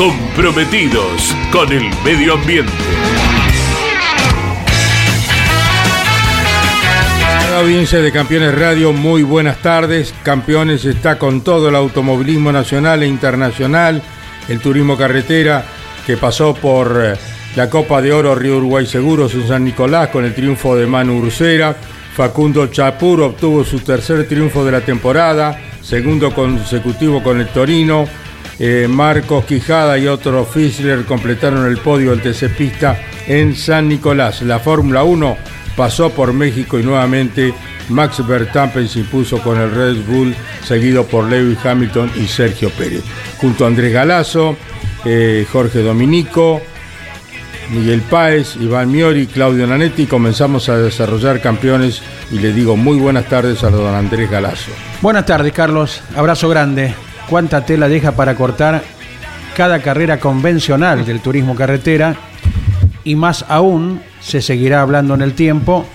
comprometidos con el medio ambiente. Audiencia de Campeones Radio, muy buenas tardes. Campeones está con todo el automovilismo nacional e internacional, el turismo carretera que pasó por eh, la Copa de Oro Río Uruguay Seguros en San Nicolás con el triunfo de Manu Ursera. Facundo Chapur obtuvo su tercer triunfo de la temporada, segundo consecutivo con el Torino. Eh, Marcos Quijada y otro Fischler completaron el podio del TC Pista en San Nicolás. La Fórmula 1 pasó por México y nuevamente Max Verstappen se impuso con el Red Bull, seguido por Lewis Hamilton y Sergio Pérez. Junto a Andrés Galazo, eh, Jorge Dominico, Miguel Páez, Iván Miori, Claudio Nanetti, comenzamos a desarrollar campeones y le digo muy buenas tardes a don Andrés Galazo. Buenas tardes, Carlos. Abrazo grande. ¿Cuánta tela deja para cortar cada carrera convencional del turismo carretera? Y más aún se seguirá hablando en el tiempo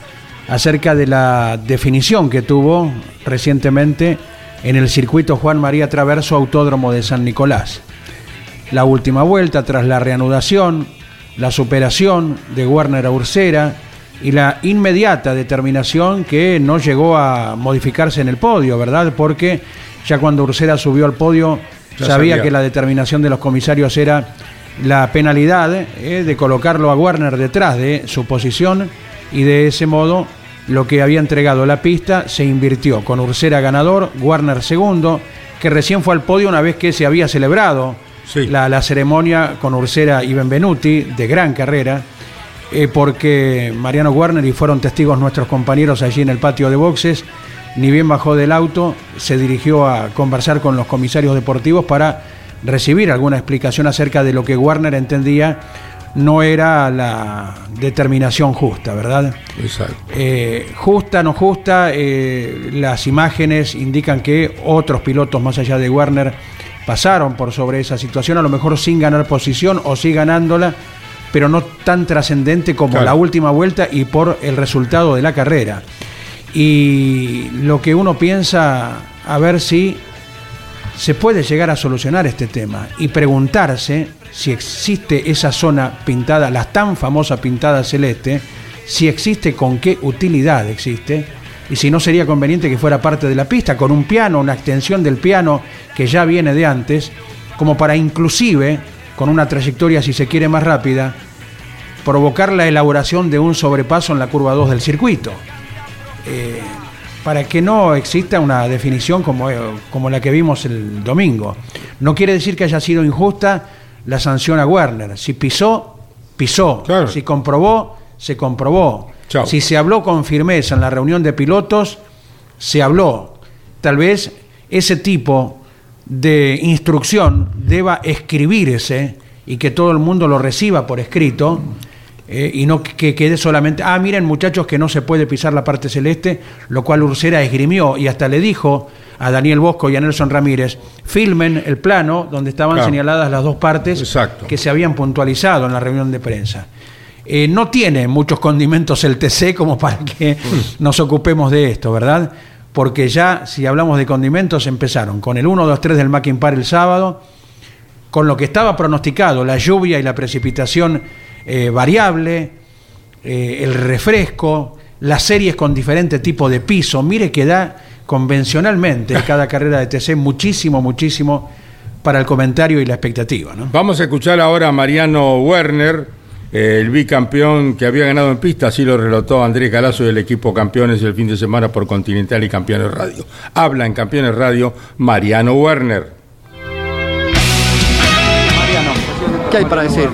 acerca de la definición que tuvo recientemente en el circuito Juan María Traverso Autódromo de San Nicolás. La última vuelta tras la reanudación, la superación de Werner a Ursera y la inmediata determinación que no llegó a modificarse en el podio, ¿verdad? Porque ya cuando Ursera subió al podio sabía sabía. que la determinación de los comisarios era la penalidad eh, de colocarlo a Warner detrás de su posición y de ese modo lo que había entregado la pista se invirtió con Ursera ganador, Warner segundo, que recién fue al podio una vez que se había celebrado Sí. la, la ceremonia con Ursera y Benvenuti de gran carrera, eh, porque Mariano Warner y fueron testigos nuestros compañeros allí en el patio de boxes, ni bien bajó del auto, se dirigió a conversar con los comisarios deportivos para recibir alguna explicación acerca de lo que Warner entendía no era la determinación justa, ¿verdad? Exacto. Eh, justa, no justa, eh, las imágenes indican que otros pilotos más allá de Warner pasaron por sobre esa situación, a lo mejor sin ganar posición o sí ganándola, pero no tan trascendente como Claro. la última vuelta y por el resultado de la carrera. Y lo que uno piensa, a ver si se puede llegar a solucionar este tema y preguntarse si existe esa zona pintada, la tan famosa pintada celeste, si existe, con qué utilidad existe, y si no sería conveniente que fuera parte de la pista, con un piano, una extensión del piano que ya viene de antes, como para inclusive, con una trayectoria, si se quiere, más rápida, provocar la elaboración de un sobrepaso en la curva 2 del circuito eh, para que no exista una definición como, eh, como la que vimos el domingo. No quiere decir que haya sido injusta la sanción a Werner. Si pisó, pisó. Claro. Si comprobó, se comprobó. Chao. Si se habló con firmeza en la reunión de pilotos, se habló. Tal vez ese tipo de instrucción deba escribirse y que todo el mundo lo reciba por escrito eh, y no que quede solamente, ah, miren muchachos que no se puede pisar la parte celeste, lo cual Ursera esgrimió y hasta le dijo a Daniel Bosco y a Nelson Ramírez, filmen el plano donde estaban Claro. señaladas las dos partes Exacto. que se habían puntualizado en la reunión de prensa. Eh, no tiene muchos condimentos el TC como para que nos ocupemos de esto, ¿verdad? Porque ya, si hablamos de condimentos, empezaron con el 1, 2, 3 del Mackin Par el sábado, con lo que estaba pronosticado, la lluvia y la precipitación eh, variable, eh, el refresco, las series con diferente tipo de piso. Mire que da convencionalmente en cada carrera de TC muchísimo, muchísimo para el comentario y la expectativa. ¿no? Vamos a escuchar ahora a Mariano Werner, eh, el bicampeón que había ganado en pista, así lo relató Andrés Galazo del equipo Campeones el fin de semana por Continental y Campeones Radio. Habla en Campeones Radio Mariano Werner. Mariano, ¿qué hay para decir?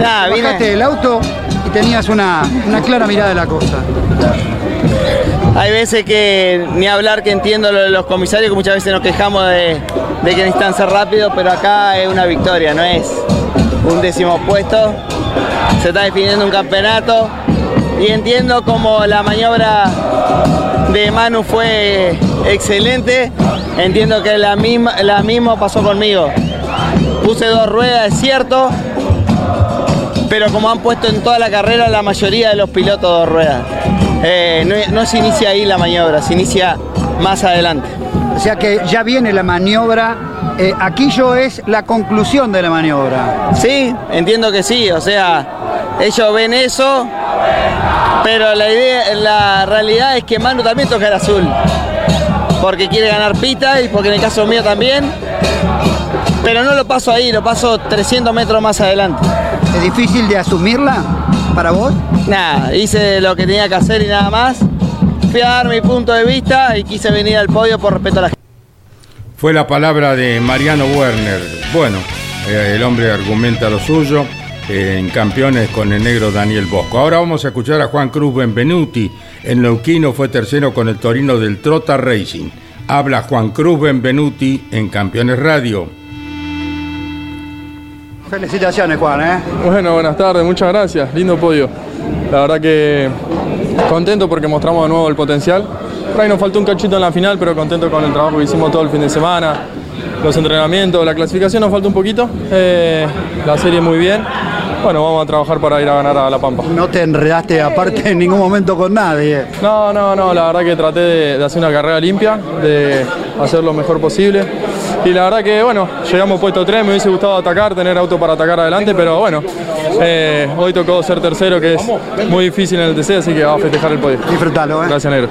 Nada, vine- Bajaste del auto y tenías una, una clara mirada de la cosa. Hay veces que ni hablar que entiendo lo de los comisarios, que muchas veces nos quejamos de, de que necesitan ser rápidos, pero acá es una victoria, no es un décimo puesto. Se está definiendo un campeonato y entiendo como la maniobra de Manu fue excelente. Entiendo que la misma, la misma pasó conmigo. Puse dos ruedas, es cierto, pero como han puesto en toda la carrera la mayoría de los pilotos dos ruedas. Eh, no, no se inicia ahí la maniobra, se inicia más adelante. O sea que ya viene la maniobra. eh, Aquillo es la conclusión de la maniobra. Sí, entiendo que sí, o sea, ellos ven eso, pero la idea, la realidad es que Manu también toca el azul, porque quiere ganar pita y porque en el caso mío también, pero no lo paso ahí, lo paso 300 metros más adelante. ¿Es difícil de asumirla para vos? Nada, hice lo que tenía que hacer y nada más. Fui a dar mi punto de vista y quise venir al podio por respeto a la gente. Fue la palabra de Mariano Werner. Bueno, eh, el hombre argumenta lo suyo eh, en campeones con el negro Daniel Bosco. Ahora vamos a escuchar a Juan Cruz Benvenuti. En Neuquino fue tercero con el Torino del Trota Racing. Habla Juan Cruz Benvenuti en Campeones Radio. Felicitaciones, Juan, ¿eh? Bueno, buenas tardes, muchas gracias. Lindo podio. La verdad que contento porque mostramos de nuevo el potencial. Por ahí nos faltó un cachito en la final, pero contento con el trabajo que hicimos todo el fin de semana, los entrenamientos, la clasificación nos falta un poquito. Eh, la serie muy bien. Bueno, vamos a trabajar para ir a ganar a La Pampa. No te enredaste aparte en ningún momento con nadie. No, no, no, la verdad que traté de, de hacer una carrera limpia, de hacer lo mejor posible. Y la verdad que, bueno, llegamos puesto 3, me hubiese gustado atacar, tener auto para atacar adelante, pero bueno, eh, hoy tocó ser tercero, que es muy difícil en el TC, así que vamos a festejar el podio. Disfrutalo, ¿eh? Gracias, Negro.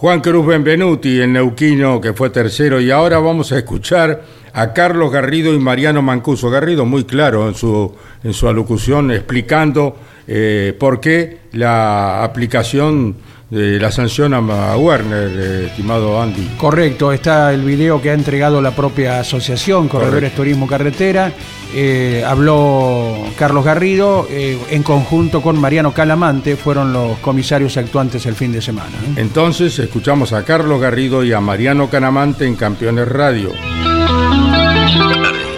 Juan Cruz Benvenuti, el neuquino que fue tercero. Y ahora vamos a escuchar a Carlos Garrido y Mariano Mancuso. Garrido muy claro en su, en su alocución explicando eh, por qué la aplicación de la sanción a Werner, eh, estimado Andy. Correcto, está el video que ha entregado la propia asociación Corredores Correcto. Turismo Carretera. Eh, habló Carlos Garrido eh, en conjunto con Mariano Calamante, fueron los comisarios actuantes el fin de semana. ¿no? Entonces escuchamos a Carlos Garrido y a Mariano Canamante en Campeones Radio.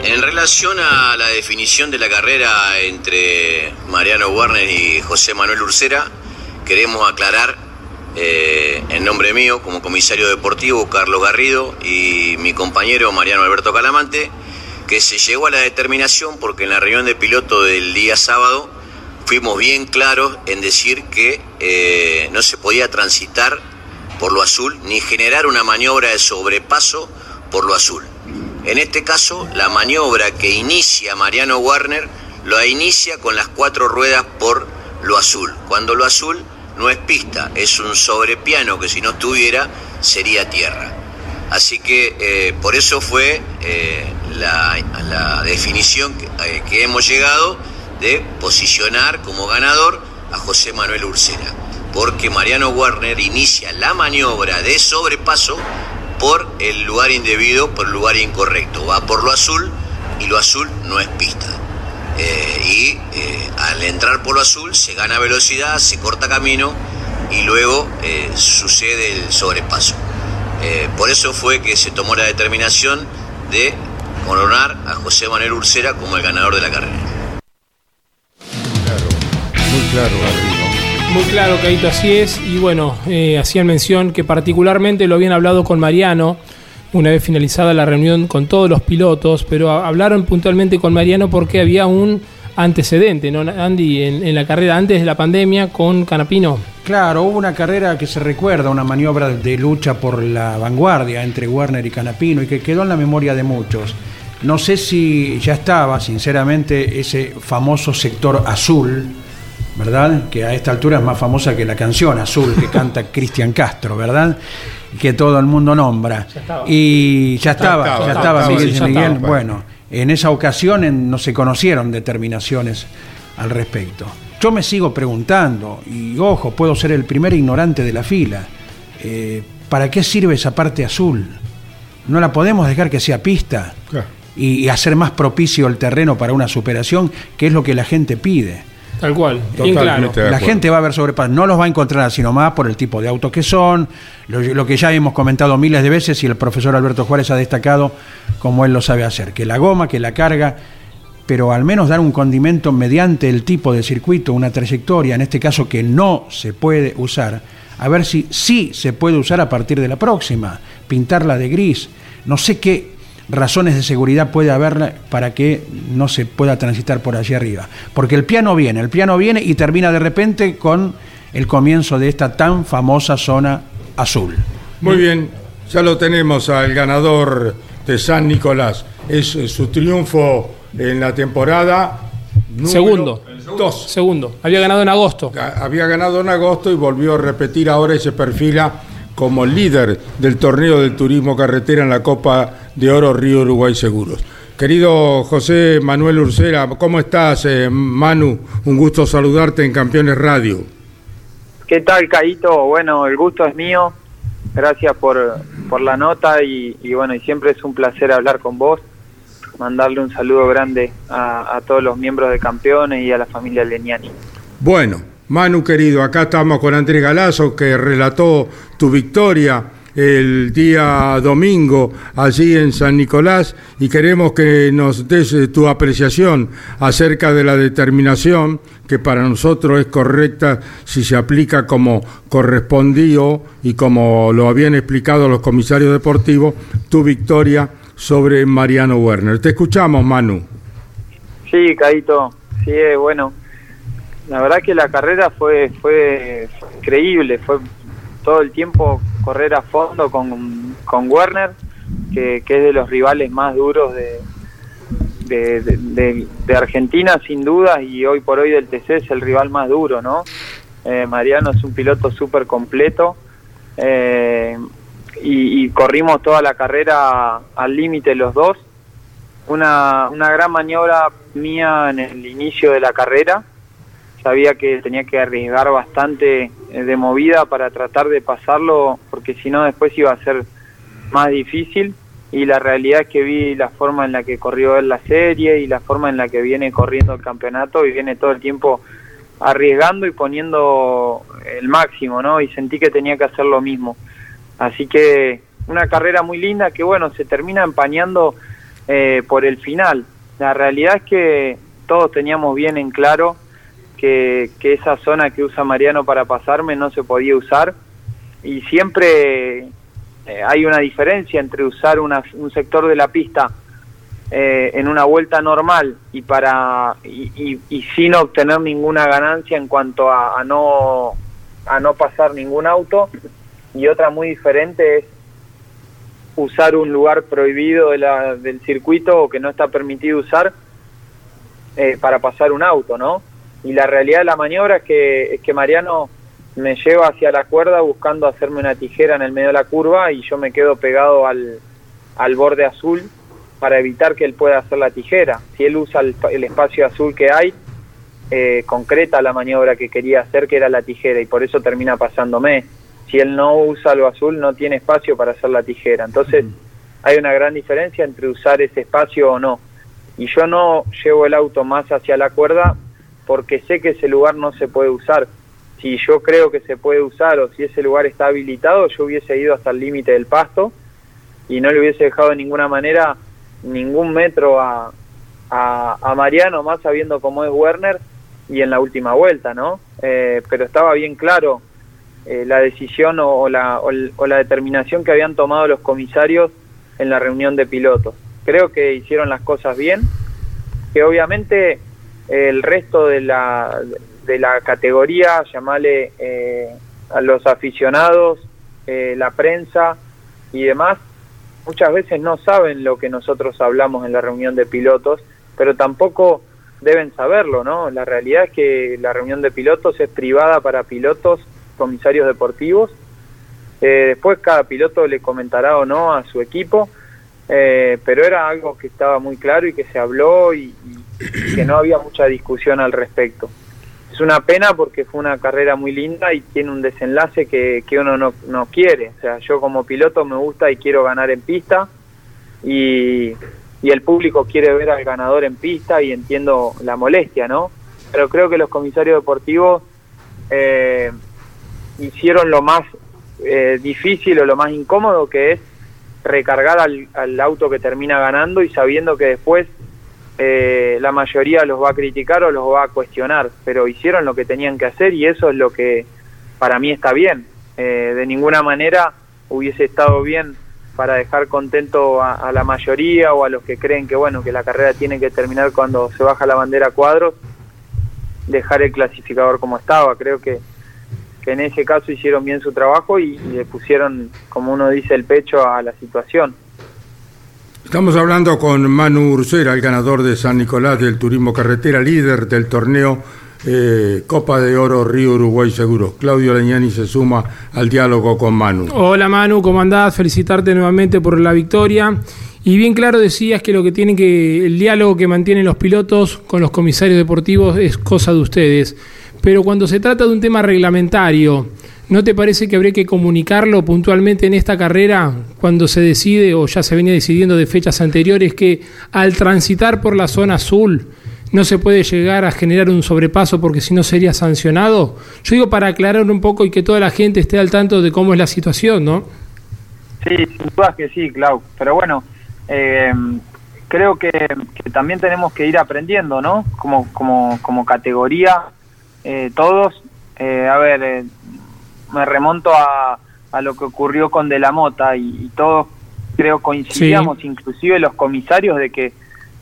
En relación a la definición de la carrera entre Mariano Warner y José Manuel Ursera, queremos aclarar eh, en nombre mío, como comisario deportivo, Carlos Garrido, y mi compañero Mariano Alberto Calamante, que se llegó a la determinación porque en la reunión de piloto del día sábado fuimos bien claros en decir que eh, no se podía transitar por lo azul ni generar una maniobra de sobrepaso por lo azul. En este caso, la maniobra que inicia Mariano Warner lo inicia con las cuatro ruedas por lo azul. Cuando lo azul no es pista, es un sobrepiano que si no estuviera sería tierra. Así que eh, por eso fue eh, la, la definición que, eh, que hemos llegado de posicionar como ganador a José Manuel Ursera. Porque Mariano Warner inicia la maniobra de sobrepaso por el lugar indebido, por el lugar incorrecto. Va por lo azul y lo azul no es pista. Eh, y eh, al entrar por lo azul se gana velocidad, se corta camino y luego eh, sucede el sobrepaso. Eh, por eso fue que se tomó la determinación de coronar a José Manuel Ursera como el ganador de la carrera. Muy claro, Garrido. Muy claro, Caito, así es. Y bueno, eh, hacían mención que particularmente lo habían hablado con Mariano, una vez finalizada la reunión con todos los pilotos, pero hablaron puntualmente con Mariano porque había un antecedente, ¿no, Andy? En, en la carrera antes de la pandemia con Canapino. Claro, hubo una carrera que se recuerda, una maniobra de lucha por la vanguardia entre Werner y Canapino y que quedó en la memoria de muchos. No sé si ya estaba, sinceramente, ese famoso sector azul, ¿verdad? Que a esta altura es más famosa que la canción Azul que canta Cristian Castro, ¿verdad? Que todo el mundo nombra. Y ya estaba, ya estaba, ya estaba, Miguel sí, ya Miguel. Bueno, en esa ocasión en- no se conocieron determinaciones al respecto. Yo me sigo preguntando, y ojo, puedo ser el primer ignorante de la fila, eh, ¿para qué sirve esa parte azul? ¿No la podemos dejar que sea pista? Y hacer más propicio el terreno para una superación, que es lo que la gente pide. Tal cual, bien claro. La gente va a ver sobrepasos, no los va a encontrar así nomás por el tipo de autos que son, lo, lo que ya hemos comentado miles de veces y el profesor Alberto Juárez ha destacado como él lo sabe hacer, que la goma, que la carga, pero al menos dar un condimento mediante el tipo de circuito, una trayectoria, en este caso que no se puede usar, a ver si sí se puede usar a partir de la próxima, pintarla de gris, no sé qué razones de seguridad puede haber para que no se pueda transitar por allí arriba. Porque el piano viene, el piano viene y termina de repente con el comienzo de esta tan famosa zona azul. Muy bien, ya lo tenemos al ganador de San Nicolás. Es eh, su triunfo en la temporada. número Segundo. Dos. Segundo, había ganado en agosto. Había ganado en agosto y volvió a repetir ahora y se perfila como líder del torneo del turismo carretera en la Copa de Oro Río Uruguay Seguros. Querido José Manuel Ursera, ¿cómo estás, eh, Manu? Un gusto saludarte en Campeones Radio. ¿Qué tal, Caito? Bueno, el gusto es mío. Gracias por, por la nota y, y bueno, y siempre es un placer hablar con vos. Mandarle un saludo grande a, a todos los miembros de Campeones y a la familia Leniani. Bueno, Manu querido, acá estamos con Andrés Galazo que relató tu victoria el día domingo allí en San Nicolás y queremos que nos des eh, tu apreciación acerca de la determinación que para nosotros es correcta si se aplica como correspondió y como lo habían explicado los comisarios deportivos, tu victoria sobre Mariano Werner. Te escuchamos, Manu. Sí, Caito, sí, eh, bueno, la verdad que la carrera fue, fue increíble, fue todo el tiempo correr a fondo con, con Werner, que, que es de los rivales más duros de, de, Argentina, sin duda, y hoy por hoy del TC es el rival más duro, ¿no? Eh, Mariano es un piloto súper completo. eh, y, y corrimos toda la carrera al límite los dos una, una gran maniobra mía en el inicio de la carrera. Sabía que tenía que arriesgar bastante eh, de movida para tratar de pasarlo, porque si no después iba a ser más difícil. Y la realidad es que vi la forma en la que corrió él la serie y la forma en la que viene corriendo el campeonato y viene todo el tiempo arriesgando y poniendo el máximo, ¿no? Y sentí que tenía que hacer lo mismo. Así que una carrera muy linda que, bueno, se termina empañando eh, por el final. La realidad es que todos teníamos bien en claro que, que esa zona que usa Mariano para pasarme no se podía usar y siempre eh, hay una diferencia entre usar una- un sector de la pista eh, en una vuelta normal y para y, y- y sin obtener ninguna ganancia en cuanto a, no a no pasar ningún auto y otra muy diferente es usar un lugar prohibido de la- del circuito o que no está permitido usar eh, para pasar un auto, ¿no? Y la realidad de la maniobra es que, es que Mariano me lleva hacia la cuerda buscando hacerme una tijera en el medio de la curva y yo me quedo pegado al, al borde azul para evitar que él pueda hacer la tijera. Si él usa el, el espacio azul que hay, eh, concreta la maniobra que quería hacer, que era la tijera, y por eso termina pasándome. Si él no usa lo azul, no tiene espacio para hacer la tijera. Entonces, hay una gran diferencia entre usar ese espacio o no. Y yo no llevo el auto más hacia la cuerda porque sé que ese lugar no se puede usar. Si yo creo que se puede usar o si ese lugar está habilitado, yo hubiese ido hasta el límite del pasto y no le hubiese dejado de ninguna manera ningún metro a, a, a Mariano, más sabiendo cómo es Werner y en la última vuelta, ¿no? Eh, pero estaba bien claro eh, la decisión o, o la, o, la determinación que habían tomado los comisarios en la reunión de pilotos. Creo que hicieron las cosas bien, que obviamente el resto de la, de la categoría, llamarle eh, a los aficionados, eh, la prensa y demás, muchas veces no saben lo que nosotros hablamos en la reunión de pilotos, pero tampoco deben saberlo, ¿no? La realidad es que la reunión de pilotos es privada para pilotos, comisarios deportivos, Eh, después cada piloto le comentará o no a su equipo, eh, pero era algo que estaba muy claro y que se habló y, que no había mucha discusión al respecto. Es una pena porque fue una carrera muy linda y tiene un desenlace que, que uno no, no quiere. O sea, yo como piloto me gusta y quiero ganar en pista y, y el público quiere ver al ganador en pista y entiendo la molestia, ¿no? Pero creo que los comisarios deportivos eh, hicieron lo más eh, difícil o lo más incómodo que es recargar al, al auto que termina ganando y sabiendo que después eh, la mayoría los va a criticar o los va a cuestionar, pero hicieron lo que tenían que hacer y eso es lo que para mí está bien. Eh, de ninguna manera hubiese estado bien para dejar contento a, la mayoría o a los que creen que bueno que la carrera tiene que terminar cuando se baja la bandera a cuadros, dejar el clasificador como estaba. Creo que, que en ese caso hicieron bien su trabajo y, y le pusieron, como uno dice, el pecho a la situación. Estamos hablando con Manu Ursera, el ganador de San Nicolás del Turismo Carretera, líder del torneo eh, Copa de Oro Río Uruguay Seguro. Claudio Leñani se suma al diálogo con Manu. Hola Manu, ¿cómo andás? Felicitarte nuevamente por la victoria. Y bien claro decías que lo que tienen que, el diálogo que mantienen los pilotos con los comisarios deportivos es cosa de ustedes. Pero cuando se trata de un tema reglamentario, ¿No te parece que habría que comunicarlo puntualmente en esta carrera cuando se decide o ya se venía decidiendo de fechas anteriores que al transitar por la zona azul no se puede llegar a generar un sobrepaso porque si no sería sancionado? Yo digo para aclarar un poco y que toda la gente esté al tanto de cómo es la situación, ¿no? Sí, sin duda que sí, Clau. Pero bueno, eh, creo que, que, también tenemos que ir aprendiendo, ¿no? Como, como, como categoría, eh, todos. Eh, a ver, me remonto a, a lo que ocurrió con De la Mota y, y todos creo coincidíamos, sí. inclusive los comisarios, de que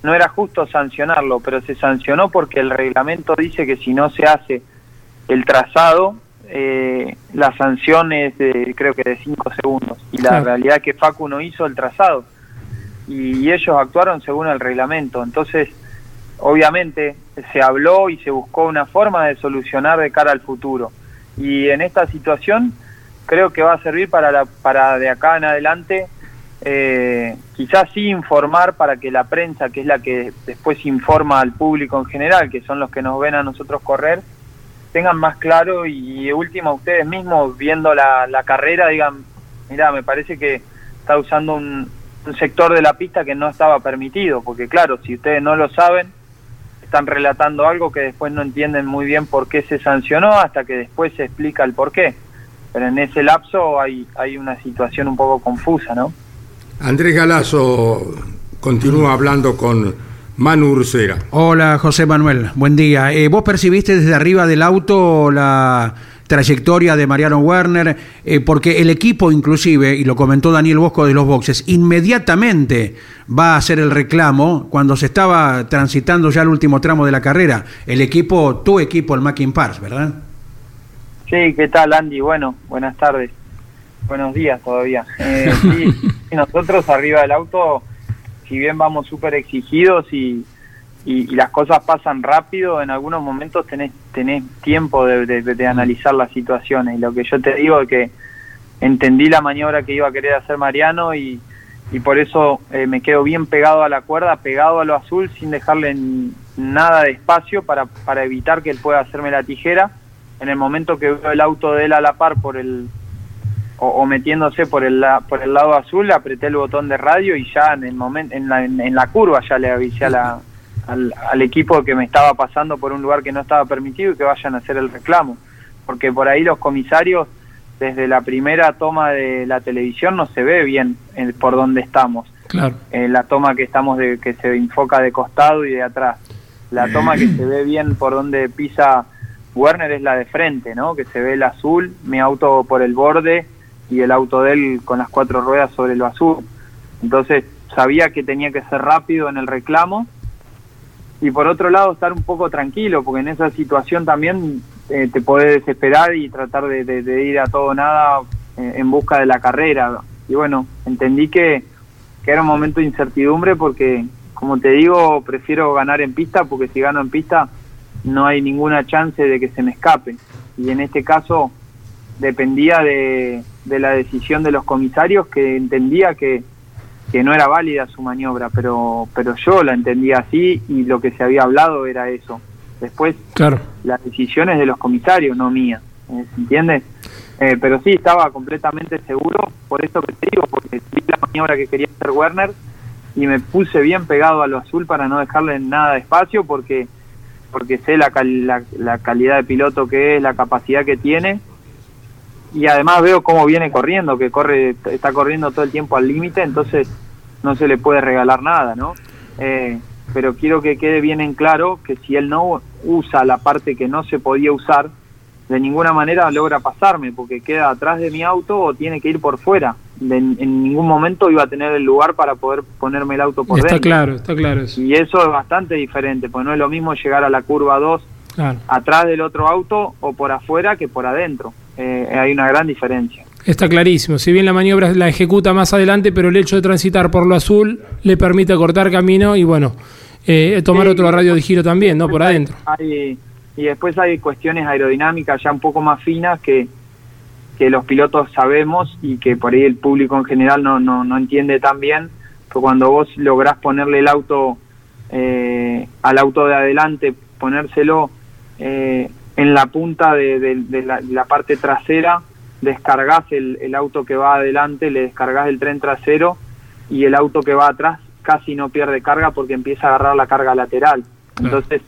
no era justo sancionarlo, pero se sancionó porque el reglamento dice que si no se hace el trazado, eh, la sanción es de, creo que de 5 segundos. Y la claro. realidad es que Facu no hizo el trazado. Y, y ellos actuaron según el reglamento. Entonces, obviamente, se habló y se buscó una forma de solucionar de cara al futuro. Y en esta situación creo que va a servir para, la, para de acá en adelante eh, quizás sí informar para que la prensa, que es la que después informa al público en general, que son los que nos ven a nosotros correr, tengan más claro y, y último ustedes mismos viendo la, carrera digan, mira, me parece que está usando un sector de la pista que no estaba permitido, porque claro, si ustedes no lo saben, están relatando algo que después no entienden muy bien por qué se sancionó hasta que después se explica el por qué. Pero en ese lapso hay, hay una situación un poco confusa, ¿no? Andrés Galazo continúa hablando con Manu Ursera. Hola José Manuel, buen día. Eh, ¿Vos percibiste desde arriba del auto la trayectoria de Mariano Werner, eh, porque el equipo inclusive, y lo comentó Daniel Bosco de los boxes, inmediatamente va a hacer el reclamo cuando se estaba transitando ya el último tramo de la carrera. El equipo, tu equipo, el Mackin Pars, ¿verdad? Sí, ¿qué tal Andy? Bueno, buenas tardes. Buenos días todavía. Eh, sí, nosotros arriba del auto, si bien vamos súper exigidos y y, y, las cosas pasan rápido, en algunos momentos tenés, tenés tiempo de, de, de, analizar las situaciones. Y lo que yo te digo es que entendí la maniobra que iba a querer hacer Mariano y, y por eso eh, me quedo bien pegado a la cuerda, pegado a lo azul, sin dejarle nada de espacio para, para evitar que él pueda hacerme la tijera. En el momento que veo el auto de él a la par por el o, o metiéndose por el por el lado azul, apreté el botón de radio y ya en el momento en la, en, en la curva ya le avisé a la al, al, equipo que me estaba pasando por un lugar que no estaba permitido y que vayan a hacer el reclamo. Porque por ahí los comisarios, desde la primera toma de la televisión, no se ve bien eh, por dónde estamos. Claro. Eh, la toma que estamos de, que se enfoca de costado y de atrás. La toma que se ve bien por donde pisa Werner es la de frente, ¿no? Que se ve el azul, mi auto por el borde y el auto de él con las cuatro ruedas sobre lo azul. Entonces sabía que tenía que ser rápido en el reclamo y por otro lado estar un poco tranquilo, porque en esa situación también eh, te podés desesperar y tratar de, ir a todo nada eh, en busca de la carrera. Y bueno, entendí que, que era un momento de incertidumbre porque, como te digo, prefiero ganar en pista porque si gano en pista no hay ninguna chance de que se me escape. Y en este caso dependía de, de la decisión de los comisarios que entendía que, que no era válida su maniobra, pero, pero yo la entendía así y lo que se había hablado era eso. Después, Claro. las decisiones de los comisarios, no mía, ¿eh? ¿se entiende? Eh, pero sí, estaba completamente seguro, por eso que te digo, porque vi la maniobra que quería hacer Werner y me puse bien pegado a lo azul para no dejarle nada de espacio, porque porque sé la, cal- la, la calidad de piloto que es, la capacidad que tiene, y además veo cómo viene corriendo, que corre está corriendo todo el tiempo al límite, entonces no se le puede regalar nada, ¿no? Eh, pero quiero que quede bien en claro que si él no usa la parte que no se podía usar, de ninguna manera logra pasarme, porque queda atrás de mi auto o tiene que ir por fuera. De- en ningún momento iba a tener el lugar para poder ponerme el auto por Está dentro. claro, está claro eso. Y eso es bastante diferente, pues no es lo mismo llegar a la curva 2 Claro. atrás del otro auto o por afuera que por adentro. Eh, hay una gran diferencia. Está clarísimo. Si bien la maniobra la ejecuta más adelante, pero el hecho de transitar por lo azul le permite cortar camino y bueno, eh, tomar Sí. otro radio de giro también, ¿no? Por adentro. Hay, y después hay cuestiones aerodinámicas ya un poco más finas que, que los pilotos sabemos y que por ahí el público en general no, no, no entiende tan bien. Que cuando vos lográs ponerle el auto eh, al auto de adelante, ponérselo eh, en la punta de, de- de la, de la parte trasera, descargas el, el auto que va adelante, le descargas el tren trasero y el auto que va atrás casi no pierde carga porque empieza a agarrar la carga lateral. Entonces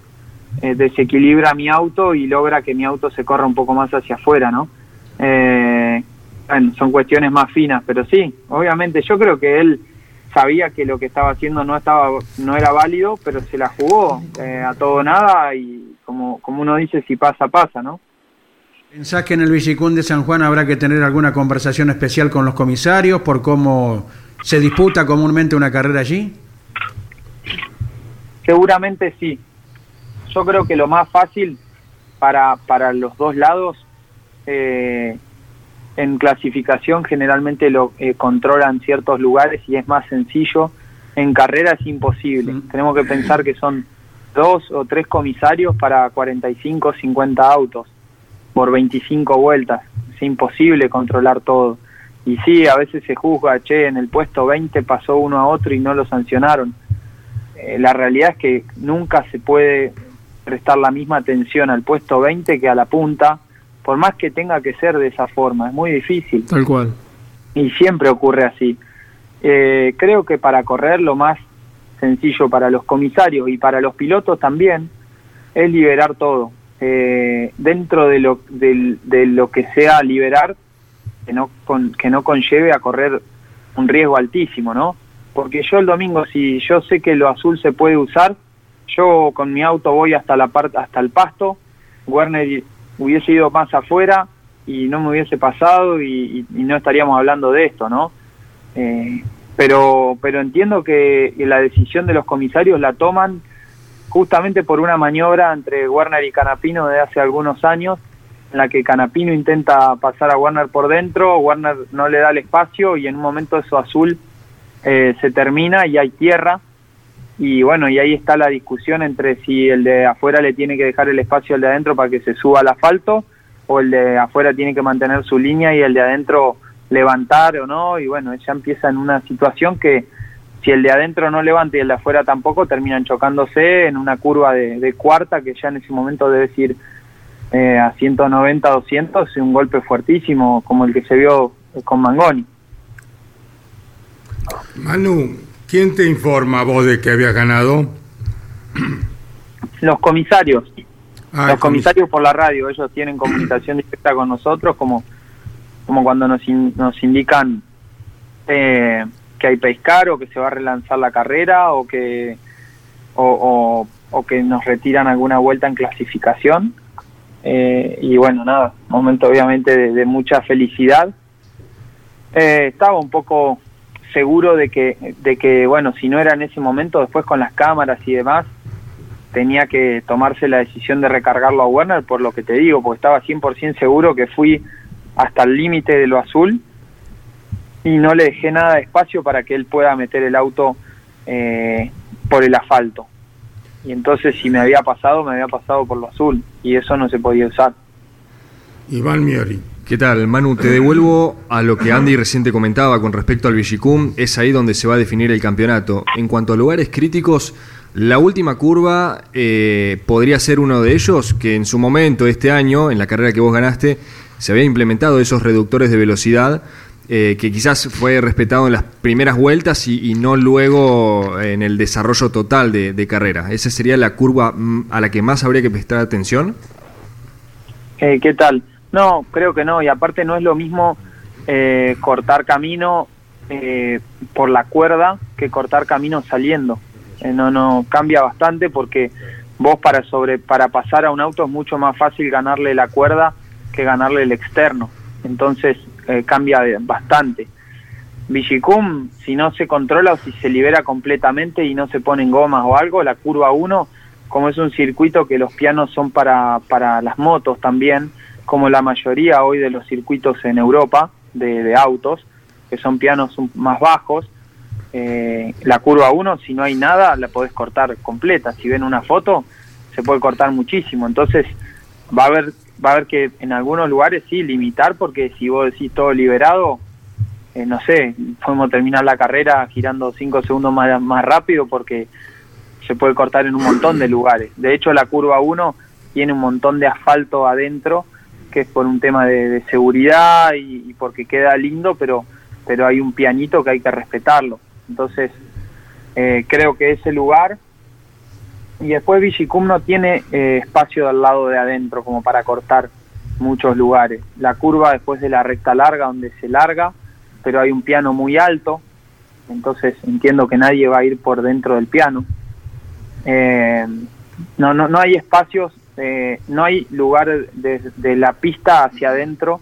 eh, desequilibra mi auto y logra que mi auto se corra un poco más hacia afuera, ¿no? Eh, bueno, son cuestiones más finas, pero sí, obviamente yo creo que él sabía que lo que estaba haciendo no estaba no era válido, pero se la jugó eh, a todo nada y como como uno dice si pasa pasa, ¿no? ¿Pensás que en el Villicún de San Juan habrá que tener alguna conversación especial con los comisarios por cómo se disputa comúnmente una carrera allí? Seguramente sí. Yo creo que lo más fácil para, para los dos lados, eh, en clasificación generalmente lo eh, controlan ciertos lugares y es más sencillo. En carrera es imposible. Tenemos que pensar que son dos o tres comisarios para 45 50 autos por 25 vueltas. Es imposible controlar todo. Y sí, a veces se juzga, che, en el puesto 20 pasó uno a otro y no lo sancionaron. Eh, la realidad es que nunca se puede prestar la misma atención al puesto 20 que a la punta, por más que tenga que ser de esa forma. Es muy difícil Tal cual. y siempre ocurre así. Eh, creo que para correr lo más sencillo para los comisarios y para los pilotos también es liberar todo. Eh, dentro de lo, del- de lo que sea liberar, que no, con, que no conlleve a correr un riesgo altísimo, ¿no? Porque yo el domingo, si yo sé que lo azul se puede usar, yo con mi auto voy hasta la parte hasta el pasto, Werner hubiese ido más afuera y no me hubiese pasado y, y- y no estaríamos hablando de esto, ¿no? Eh, pero pero entiendo que la decisión de los comisarios la toman justamente por una maniobra entre Werner y Canapino de hace algunos años, en la que Canapino intenta pasar a Werner por dentro, Werner no le da el espacio y en un momento eso azul eh, se termina y hay tierra. Y bueno, y ahí está la discusión entre si el de afuera le tiene que dejar el espacio al de adentro para que se suba al asfalto o el de afuera tiene que mantener su línea y el de adentro levantar o no y bueno, ya empieza en una situación que si el de adentro no levanta y el de afuera tampoco, terminan chocándose en una curva de, de cuarta que ya en ese momento debes ir eh, a 190, 200 y un golpe fuertísimo como el que se vio con Mangoni. Manu, ¿quién te informa vos de que habías ganado? Los comisarios, Ah, los comisarios por la radio, ellos tienen comunicación directa con nosotros, como, como cuando nos, nos indican eh, que hay pescar o que se va a relanzar la carrera o que, o, que nos retiran alguna vuelta en clasificación. Eh, y bueno, nada, momento obviamente de, de mucha felicidad. Eh, estaba un poco seguro de que, de que, bueno, si no era en ese momento, después con las cámaras y demás, tenía que tomarse la decisión de recargarlo a Werner por lo que te digo, porque estaba 100% seguro que fui hasta el límite de lo azul y no le dejé nada de espacio para que él pueda meter el auto eh, por el asfalto. Y entonces si me había pasado, me había pasado por lo azul y eso no se podía usar. Iván Miori, ¿Qué tal, Manu? Te devuelvo a lo que Andy reciente comentaba con respecto al Vigicum. Es ahí donde se va a definir el campeonato. En cuanto a lugares críticos, la última curva eh, podría ser uno de ellos, que en su momento, este año, en la carrera que vos ganaste, se había implementado esos reductores de velocidad, eh, que quizás fue respetado en las primeras vueltas y, no luego en el desarrollo total de, carrera. ¿Esa sería la curva mm, a la que más habría que prestar atención? Eh, ¿Qué tal? No, creo que no, y aparte no es lo mismo eh, cortar camino eh, por la cuerda que cortar camino saliendo. Eh, no, no, cambia bastante porque vos para, sobre, para pasar a un auto es mucho más fácil ganarle la cuerda que ganarle el externo. Entonces cambia bastante. Vigicum, si no se controla o si se libera completamente y no se ponen gomas o algo, la curva 1, como es un circuito que los pianos son para, para las motos también, como la mayoría hoy de los circuitos en Europa de, autos, que son pianos más bajos. Eh, la curva 1, si no hay nada, la podés cortar completa. Si ven una foto, se puede cortar muchísimo. Entonces, va a haber, va a haber que en algunos lugares sí limitar, porque si vos decís todo liberado, eh, no sé, podemos terminar la carrera girando 5 segundos más, más rápido porque se puede cortar en un montón de lugares. De hecho, la curva 1 tiene un montón de asfalto adentro que es por un tema de, seguridad y, porque queda lindo, pero, pero hay un pianito que hay que respetarlo. Entonces, eh, creo que ese lugar, y después Vigicum no tiene eh, espacio del lado de adentro como para cortar muchos lugares. La curva después de la recta larga donde se larga, pero hay un piano muy alto, entonces entiendo que nadie va a ir por dentro del piano. Eh, no, no, no hay espacios eh, no hay lugar de, la pista hacia adentro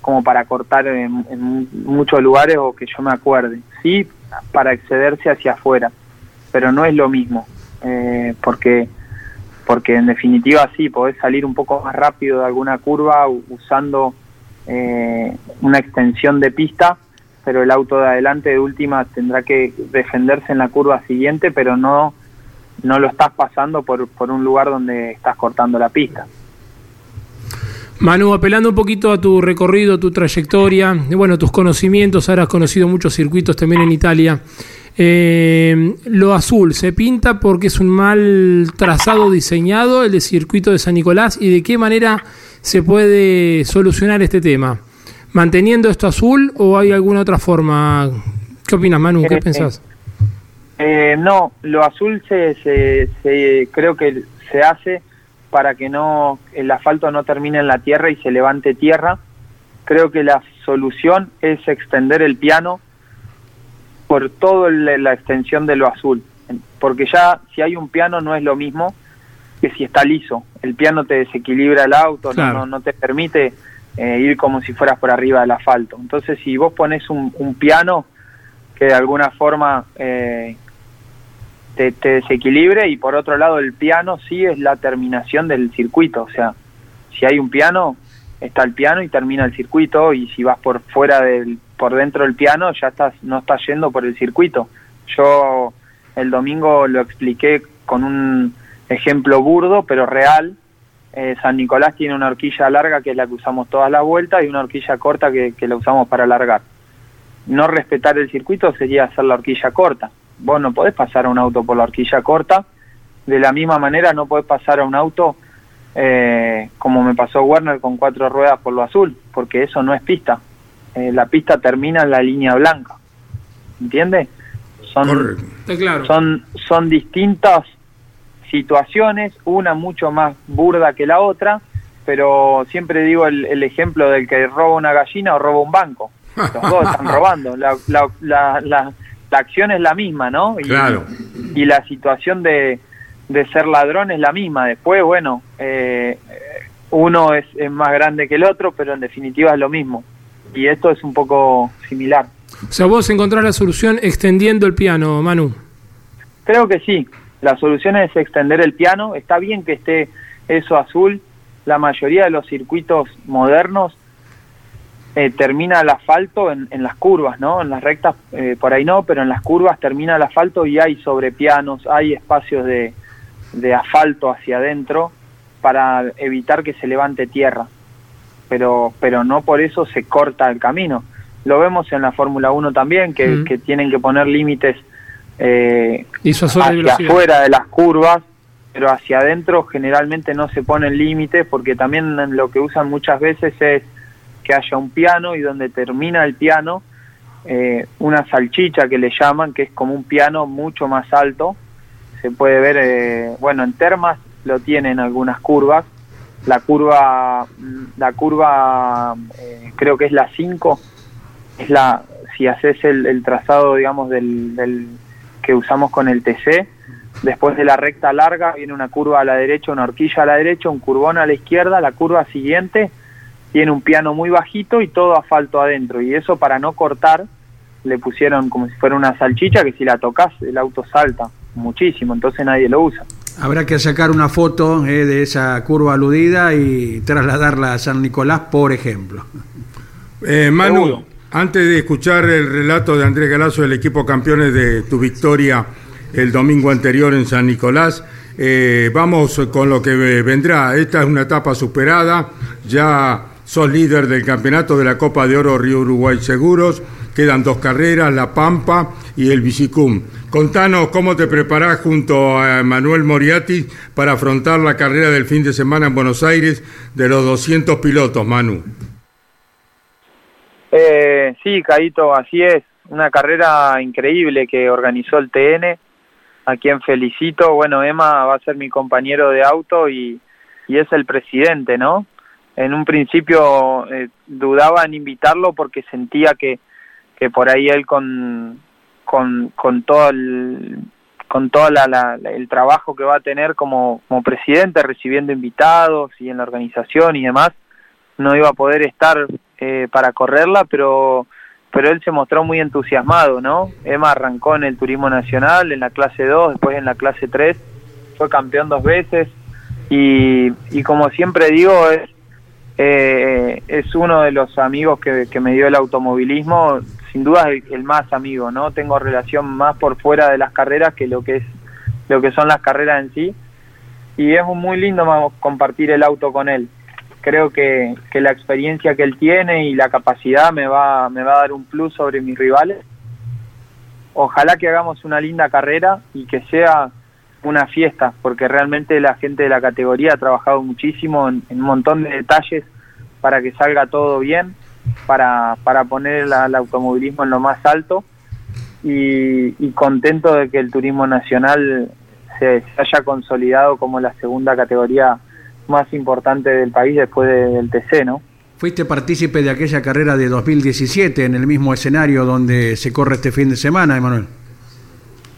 como para cortar en, muchos lugares o que yo me acuerde. Sí, para excederse hacia afuera, pero no es lo mismo, eh, porque porque en definitiva sí, podés salir un poco más rápido de alguna curva usando eh, una extensión de pista, pero el auto de adelante de última tendrá que defenderse en la curva siguiente, pero no no lo estás pasando por, por un lugar donde estás cortando la pista. Manu, apelando un poquito a tu recorrido, tu trayectoria, bueno, tus conocimientos, ahora has conocido muchos circuitos también en Italia. Eh, lo azul, ¿se pinta porque es un mal trazado diseñado el de circuito de San Nicolás? ¿Y de qué manera se puede solucionar este tema? ¿Manteniendo esto azul o hay alguna otra forma? ¿Qué opinas, Manu? ¿Qué eh, pensás? Eh, no, lo azul se, se, creo que se hace para que no el asfalto no termine en la tierra y se levante tierra. Creo que la solución es extender el piano por toda la extensión de lo azul, porque ya si hay un piano no es lo mismo que si está liso. El piano te desequilibra el auto, no, no, te permite eh, ir como si fueras por arriba del asfalto. Entonces, si vos pones un, un piano que de alguna forma eh, te, desequilibre y por otro lado el piano sí es la terminación del circuito, o sea, si hay un piano, está el piano y termina el circuito y si vas por fuera del, por dentro del piano ya estás, no estás yendo por el circuito. Yo el domingo lo expliqué con un ejemplo burdo pero real. Eh, San Nicolás tiene una horquilla larga que es la que usamos todas las vueltas y una horquilla corta que, que la usamos para alargar. No respetar el circuito sería hacer la horquilla corta vos no podés pasar a un auto por la horquilla corta, de la misma manera no podés pasar a un auto eh, como me pasó Werner con cuatro ruedas por lo azul, porque eso no es pista. Eh, la pista termina en la línea blanca. ¿Entiendes? Son, son, son distintas situaciones, una mucho más burda que la otra, pero siempre digo el, ejemplo del que roba una gallina o roba un banco. Los dos están robando. la, la, la acción es la misma, ¿no? Y, claro. Y la situación de, de ser ladrón es la misma. Después, bueno, eh, uno es, es, más grande que el otro, pero en definitiva es lo mismo. Y esto es un poco similar. O sea, vos encontrás la solución extendiendo el piano, Manu. Creo que sí. La solución es extender el piano. Está bien que esté eso azul. La mayoría de los circuitos modernos eh, termina el asfalto en, las curvas, ¿no? En las rectas eh, por ahí no, pero en las curvas termina el asfalto y hay sobrepianos, hay espacios de, asfalto hacia adentro para evitar que se levante tierra. Pero, pero no por eso se corta el camino. Lo vemos en la Fórmula 1 también, que, Mm. que tienen que poner límites eh, hacia afuera de las curvas, pero hacia adentro generalmente no se ponen límites porque también lo que usan muchas veces es que haya un piano y donde termina el piano, eh, una salchicha que le llaman, que es como un piano mucho más alto. Se puede ver, eh, bueno, en Termas lo tienen algunas curvas. La curva, la curva eh, creo que es la 5, es la, si haces el, el trazado, digamos, del, del que usamos con el TC, después de la recta larga viene una curva a la derecha, una horquilla a la derecha, un curvón a la izquierda, la curva siguiente tiene un piano muy bajito y todo asfalto adentro. Y eso para no cortar, le pusieron como si fuera una salchicha que si la tocas el auto salta muchísimo, entonces nadie lo usa. Habrá que sacar una foto eh, de esa curva aludida y trasladarla a San Nicolás, por ejemplo. Eh, Manu, Seguro. antes de escuchar el relato de Andrés Galazo del equipo campeones de tu victoria el domingo anterior en San Nicolás, eh, vamos con lo que vendrá. Esta es una etapa superada, ya sos líder del campeonato de la Copa de Oro Río Uruguay Seguros, quedan dos carreras, La Pampa y el Bicicum. Contanos cómo te preparás junto a Manuel Moriati para afrontar la carrera del fin de semana en Buenos Aires de los 200 pilotos, Manu. Eh, sí, Caito, así es. Una carrera increíble que organizó el TN, a quien felicito. Bueno, Emma va a ser mi compañero de auto y, y es el presidente, ¿no? En un principio eh, dudaba en invitarlo porque sentía que, que por ahí él con, con, con todo el con todo la, la- el trabajo que va a tener como, como presidente, recibiendo invitados y en la organización y demás, no iba a poder estar eh, para correrla, pero pero él se mostró muy entusiasmado, ¿no? Emma arrancó en el turismo nacional, en la clase 2, después en la clase 3, fue campeón dos veces y, y como siempre digo, es, eh, es uno de los amigos que, que me dio el automovilismo, sin duda el, el más amigo, ¿no? Tengo relación más por fuera de las carreras que lo que es lo que son las carreras en sí y es muy lindo compartir el auto con él creo que, que la experiencia que él tiene y la capacidad me va, me va a dar un plus sobre mis rivales. Ojalá que hagamos una linda carrera y que sea una fiesta, porque realmente la gente de la categoría ha trabajado muchísimo en, en un montón de detalles para que salga todo bien, para, para poner la- el automovilismo en lo más alto y, y contento de que el turismo nacional se, se haya consolidado como la segunda categoría más importante del país después de- del TC, ¿no? Fuiste partícipe de aquella carrera de 2017 en el mismo escenario donde se corre este fin de semana, Emanuel.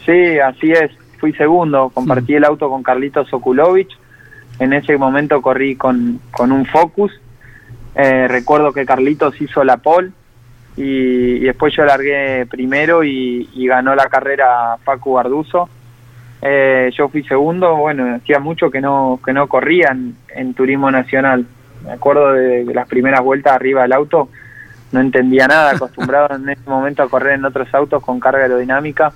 Sí, así es. Fui segundo, compartí el auto con Carlitos Okulovich. En ese momento corrí con, con un Focus. Eh, recuerdo que Carlitos hizo la pole y, después yo largué primero y, ganó la carrera Facu Barduso. Eh, yo fui segundo, bueno, hacía mucho que no que no corría en, turismo nacional. Me acuerdo de, de las primeras vueltas arriba del auto, no entendía nada, acostumbrado en ese momento a correr en otros autos con carga aerodinámica,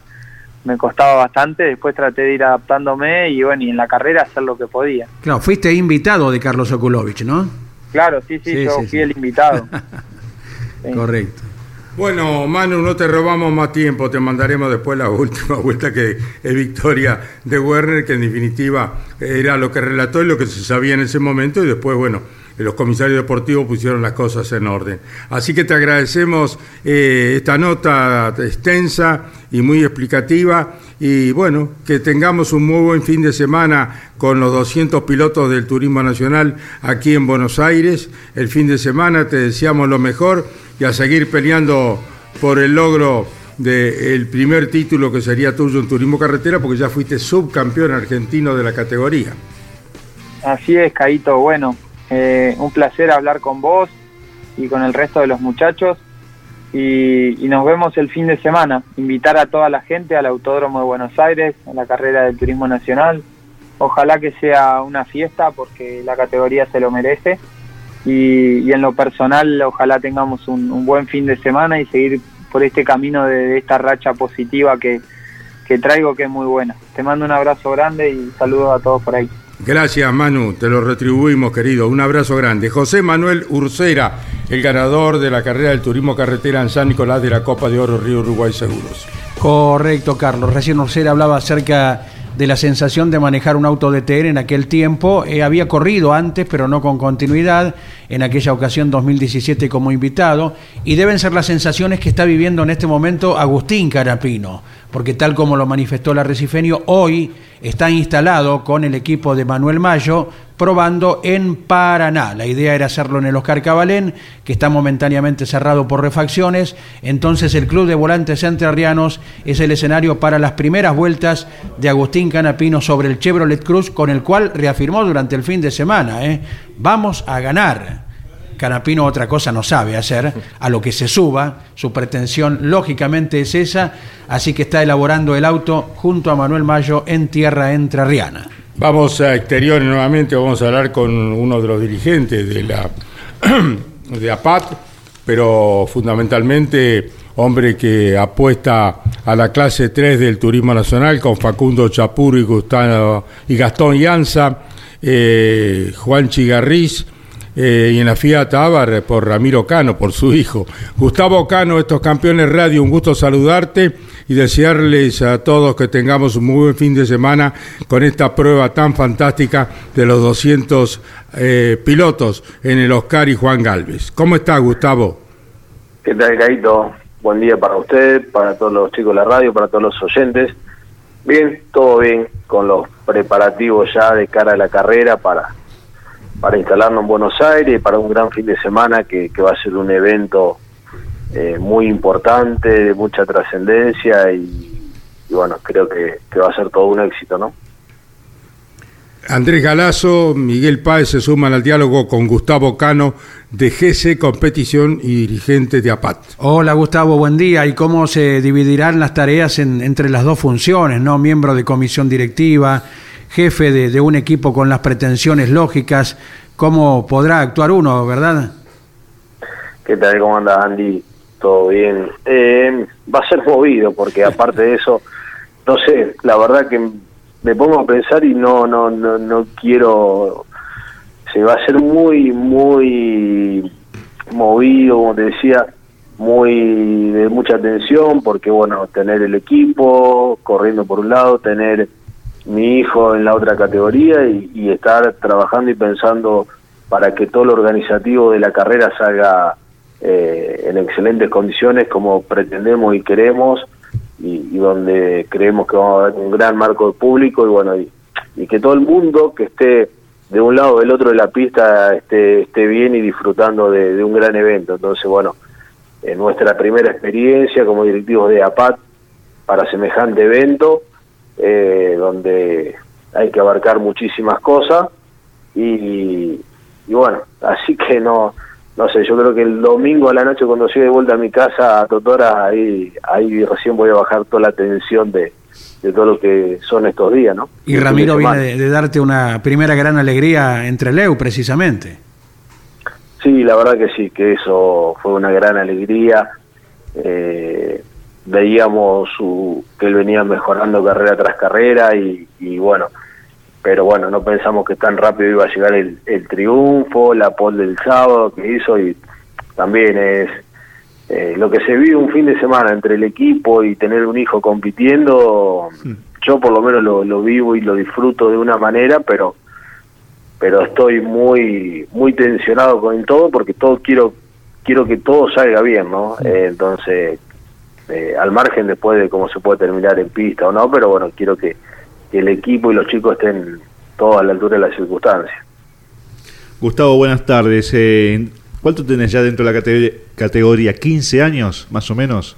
me costaba bastante, después traté de ir adaptándome y bueno, y en la carrera hacer lo que podía. Claro, fuiste invitado de Carlos Okulovich, ¿no? Claro, sí, sí, Sí, yo sí, fui sí. el invitado. Sí. Correcto. Bueno, Manu, no te robamos más tiempo, te mandaremos después la última vuelta que es victoria de Werner, que en definitiva era lo que relató y lo que se sabía en ese momento y después, bueno, los comisarios deportivos pusieron las cosas en orden. Así que te agradecemos eh, esta nota extensa y muy explicativa y bueno, que tengamos un muy buen fin de semana con los 200 pilotos del Turismo Nacional aquí en Buenos Aires. El fin de semana te deseamos lo mejor y a seguir peleando por el logro del primer título que sería tuyo en Turismo Carretera porque ya fuiste subcampeón argentino de la categoría. Así es, Caito. Bueno, eh, un placer hablar con vos y con el resto de los muchachos. Y, y nos vemos el fin de semana. Invitar a toda la gente al Autódromo de Buenos Aires, a la carrera del Turismo Nacional. Ojalá que sea una fiesta porque la categoría se lo merece. Y, y en lo personal, ojalá tengamos un, buen fin de semana y seguir por este camino de, de esta racha positiva que, que traigo, que es muy buena. Te mando un abrazo grande y saludos a todos por ahí. Gracias Manu, te lo retribuimos querido. Un abrazo grande. José Manuel Ursera, el ganador de la carrera del turismo carretera en San Nicolás de la Copa de Oro Río Uruguay Seguros. Correcto, Carlos. Recién Ursera hablaba acerca de la sensación de manejar un auto de TN en aquel tiempo. Eh, había corrido antes, pero no con continuidad, en aquella ocasión 2017 como invitado, y deben ser las sensaciones que está viviendo en este momento Agustín Carapino, porque tal como lo manifestó la Recifenio, hoy está instalado con el equipo de Manuel Mayo probando en Paraná. La idea era hacerlo en el Oscar Cabalén, que está momentáneamente cerrado por refacciones. Entonces el Club de Volantes Entrerrianos es el escenario para las primeras vueltas de Agustín Canapino sobre el Chevrolet Cruz, con el cual reafirmó durante el fin de semana, ¿eh? vamos a ganar. Canapino otra cosa no sabe hacer, a lo que se suba, su pretensión lógicamente es esa, así que está elaborando el auto junto a Manuel Mayo en tierra entrerriana. Vamos a exteriores nuevamente, vamos a hablar con uno de los dirigentes de la de APAT, pero fundamentalmente hombre que apuesta a la clase 3 del turismo nacional con Facundo Chapuro y, Gustavo, y Gastón Llanza, eh, Juan Chigarriz, eh, y en la Fiat Abar por Ramiro Cano, por su hijo. Gustavo Cano, estos campeones radio, un gusto saludarte y desearles a todos que tengamos un muy buen fin de semana con esta prueba tan fantástica de los 200 eh, pilotos en el Oscar y Juan Galvez. ¿Cómo está Gustavo? ¿Qué tal, Caito? Buen día para usted, para todos los chicos de la radio, para todos los oyentes. Bien, todo bien, con los preparativos ya de cara a la carrera para para instalarnos en Buenos Aires, para un gran fin de semana que, va a ser un evento eh, muy importante, de mucha trascendencia y, bueno, creo que, va a ser todo un éxito, ¿no? Andrés Galazo, Miguel Páez se suman al diálogo con Gustavo Cano de GC Competición y dirigente de APAT. Hola Gustavo, buen día. ¿Y cómo se dividirán las tareas entre las dos funciones, no? Miembro de comisión directiva, jefe de, un equipo con las pretensiones lógicas, ¿cómo podrá actuar uno, verdad? ¿Qué tal? ¿Cómo anda Andy? ¿Todo bien? Eh, va a ser movido porque aparte de eso, no sé, la verdad que me pongo a pensar y no, no, no, no quiero, se va a ser muy, muy movido, como te decía, muy de mucha atención porque bueno, tener el equipo corriendo por un lado, tener mi hijo en la otra categoría y, estar trabajando y pensando para que todo lo organizativo de la carrera salga eh, en excelentes condiciones como pretendemos y queremos y, donde creemos que vamos a ver un gran marco de público y bueno y, que todo el mundo que esté de un lado o del otro de la pista esté, esté bien y disfrutando de, un gran evento. Entonces bueno en nuestra primera experiencia como directivos de APAT para semejante evento eh, donde hay que abarcar muchísimas cosas y, bueno, así que no, no sé, yo creo que el domingo a la noche cuando llegue de vuelta a mi casa a Totora, ahí, ahí recién voy a bajar toda la tensión de, de todo lo que son estos días, ¿no? Y Ramiro viene de, darte una primera gran alegría entre Leu, precisamente. Sí, la verdad que sí, que eso fue una gran alegría. Eh, veíamos su, que él venía mejorando carrera tras carrera y, bueno, pero bueno, no pensamos que tan rápido iba a llegar el, triunfo, la pole del sábado que hizo y también es eh, lo que se vive un fin de semana entre el equipo y tener un hijo compitiendo, yo por lo menos lo, lo vivo y lo disfruto de una manera, pero pero estoy muy muy tensionado con todo porque todo quiero quiero que todo salga bien, ¿no? Eh, entonces eh, al margen después de cómo se puede terminar en pista o no, pero bueno, quiero que, el equipo y los chicos estén todos a la altura de las circunstancias. Gustavo, buenas tardes. Eh, ¿Cuánto tenés ya dentro de la categoría? ¿15 años, más o menos?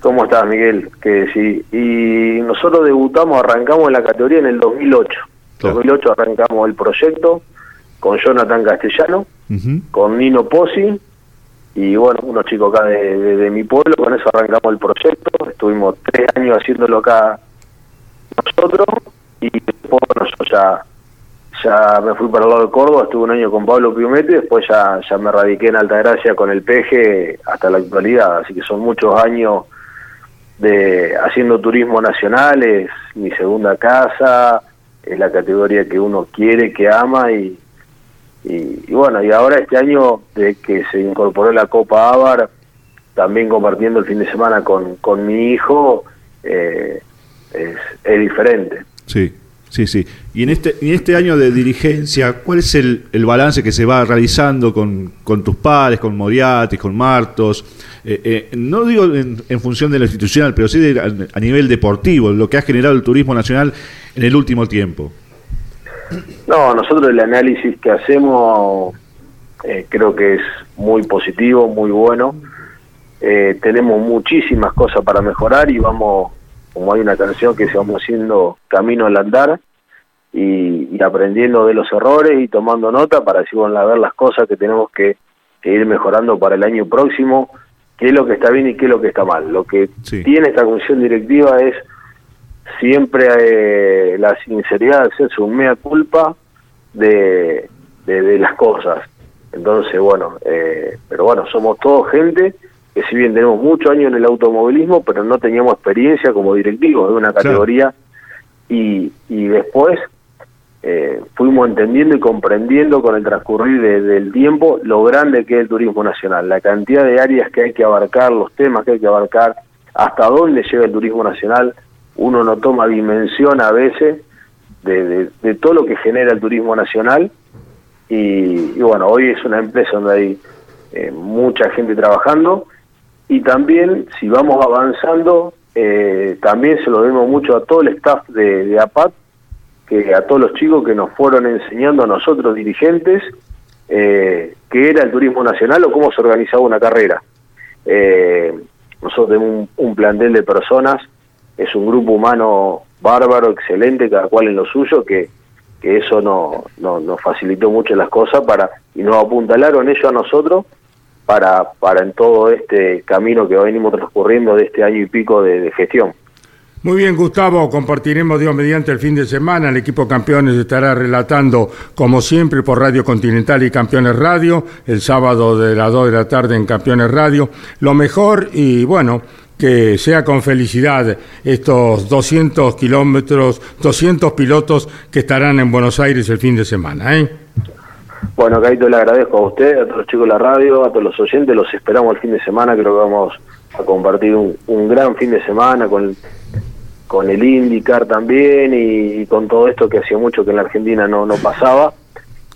¿Cómo estás, Miguel? Que sí. Y nosotros debutamos, arrancamos en la categoría en el 2008. En 2008 arrancamos el proyecto con Jonathan Castellano, con Nino Pozzi y bueno, unos chicos acá de, mi pueblo, con eso arrancamos el proyecto, estuvimos tres años haciéndolo acá nosotros. Y después yo ya, ya me fui para el lado de Córdoba, estuve un año con Pablo Piumetti, después ya, ya me radiqué en Altagracia con el peje hasta la actualidad, así que son muchos años de haciendo turismo nacional, es mi segunda casa, es la categoría que uno quiere, que ama y, y, bueno, y ahora este año de que se incorporó la Copa Ávar, también compartiendo el fin de semana con, con mi hijo, eh, es, es diferente. Sí, sí, sí. Y en este, en este año de dirigencia, ¿cuál es el, el balance que se va realizando con, con tus padres, con Moriatis, con Martos? Eh, eh, no digo en, en función de lo institucional, pero sí de- a nivel deportivo, lo que ha generado el turismo nacional en el último tiempo. No, nosotros el análisis que hacemos eh, creo que es muy positivo, muy bueno. Eh, tenemos muchísimas cosas para mejorar y vamos, como hay una canción que se vamos haciendo camino al andar y, y aprendiendo de los errores y tomando nota para así bueno, a ver las cosas que tenemos que, que ir mejorando para el año próximo, qué es lo que está bien y qué es lo que está mal. Lo que tiene esta comisión directiva es siempre eh, la sinceridad de hacerse un mea culpa de, de, de las cosas. Entonces, bueno, eh, pero bueno, somos todos gente que si bien tenemos muchos años en el automovilismo, pero no teníamos experiencia como directivos de una categoría y, y después eh, fuimos entendiendo y comprendiendo con el transcurrir de- del tiempo lo grande que es el turismo nacional, la cantidad de áreas que hay que abarcar, los temas que hay que abarcar, hasta dónde llega el turismo nacional, uno no toma dimensión a veces de, de- todo lo que genera el turismo nacional y, y bueno, hoy es una empresa donde hay eh, mucha gente trabajando y también si vamos avanzando, eh, también se lo debemos mucho a todo el staff de, de APAT, que a todos los chicos que nos fueron enseñando a nosotros dirigentes eh, qué era el turismo nacional o cómo se organizaba una carrera. Eh, nosotros tenemos un, un plantel de personas, es un grupo humano bárbaro, excelente, cada cual en lo suyo, que, que eso no, no- nos facilitó mucho las cosas para y nos apuntalaron ellos a nosotros para, para en todo este camino que venimos transcurriendo de este año y pico de, de gestión. Muy bien, Gustavo, compartiremos Dios mediante el fin de semana. El equipo Campeones estará relatando, como siempre, por Radio Continental y Campeones Radio, el sábado de las 2 de la tarde en Campeones Radio. Lo mejor y bueno, que sea con felicidad estos 200 kilómetros, 200 pilotos que estarán en Buenos Aires el fin de semana. ¿eh? Bueno, Caito, le agradezco a usted, a todos los chicos de la radio, a todos los oyentes, los esperamos el fin de semana, creo que vamos a compartir un, un gran fin de semana con, con el IndyCar también y, y con todo esto que hacía mucho que en la Argentina no, no pasaba.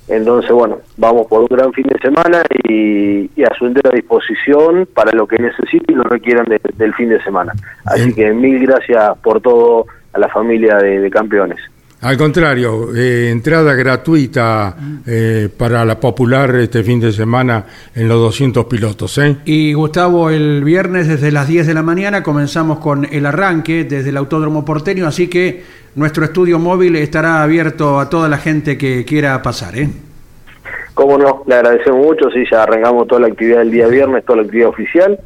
Entonces, bueno, vamos por un gran fin de semana y, y a su entera disposición para lo que necesiten y lo requieran de- del fin de semana. Así que mil gracias por todo a la familia de- de campeones. Al contrario, eh, entrada gratuita eh, para la popular este fin de semana en los 200 pilotos. ¿eh? Y Gustavo, el viernes desde las 10 de la mañana comenzamos con el arranque desde el Autódromo Porteño, así que nuestro estudio móvil estará abierto a toda la gente que quiera pasar. ¿eh? Cómo no, le agradecemos mucho, sí, ya arrancamos toda la actividad del día viernes, toda la actividad oficial.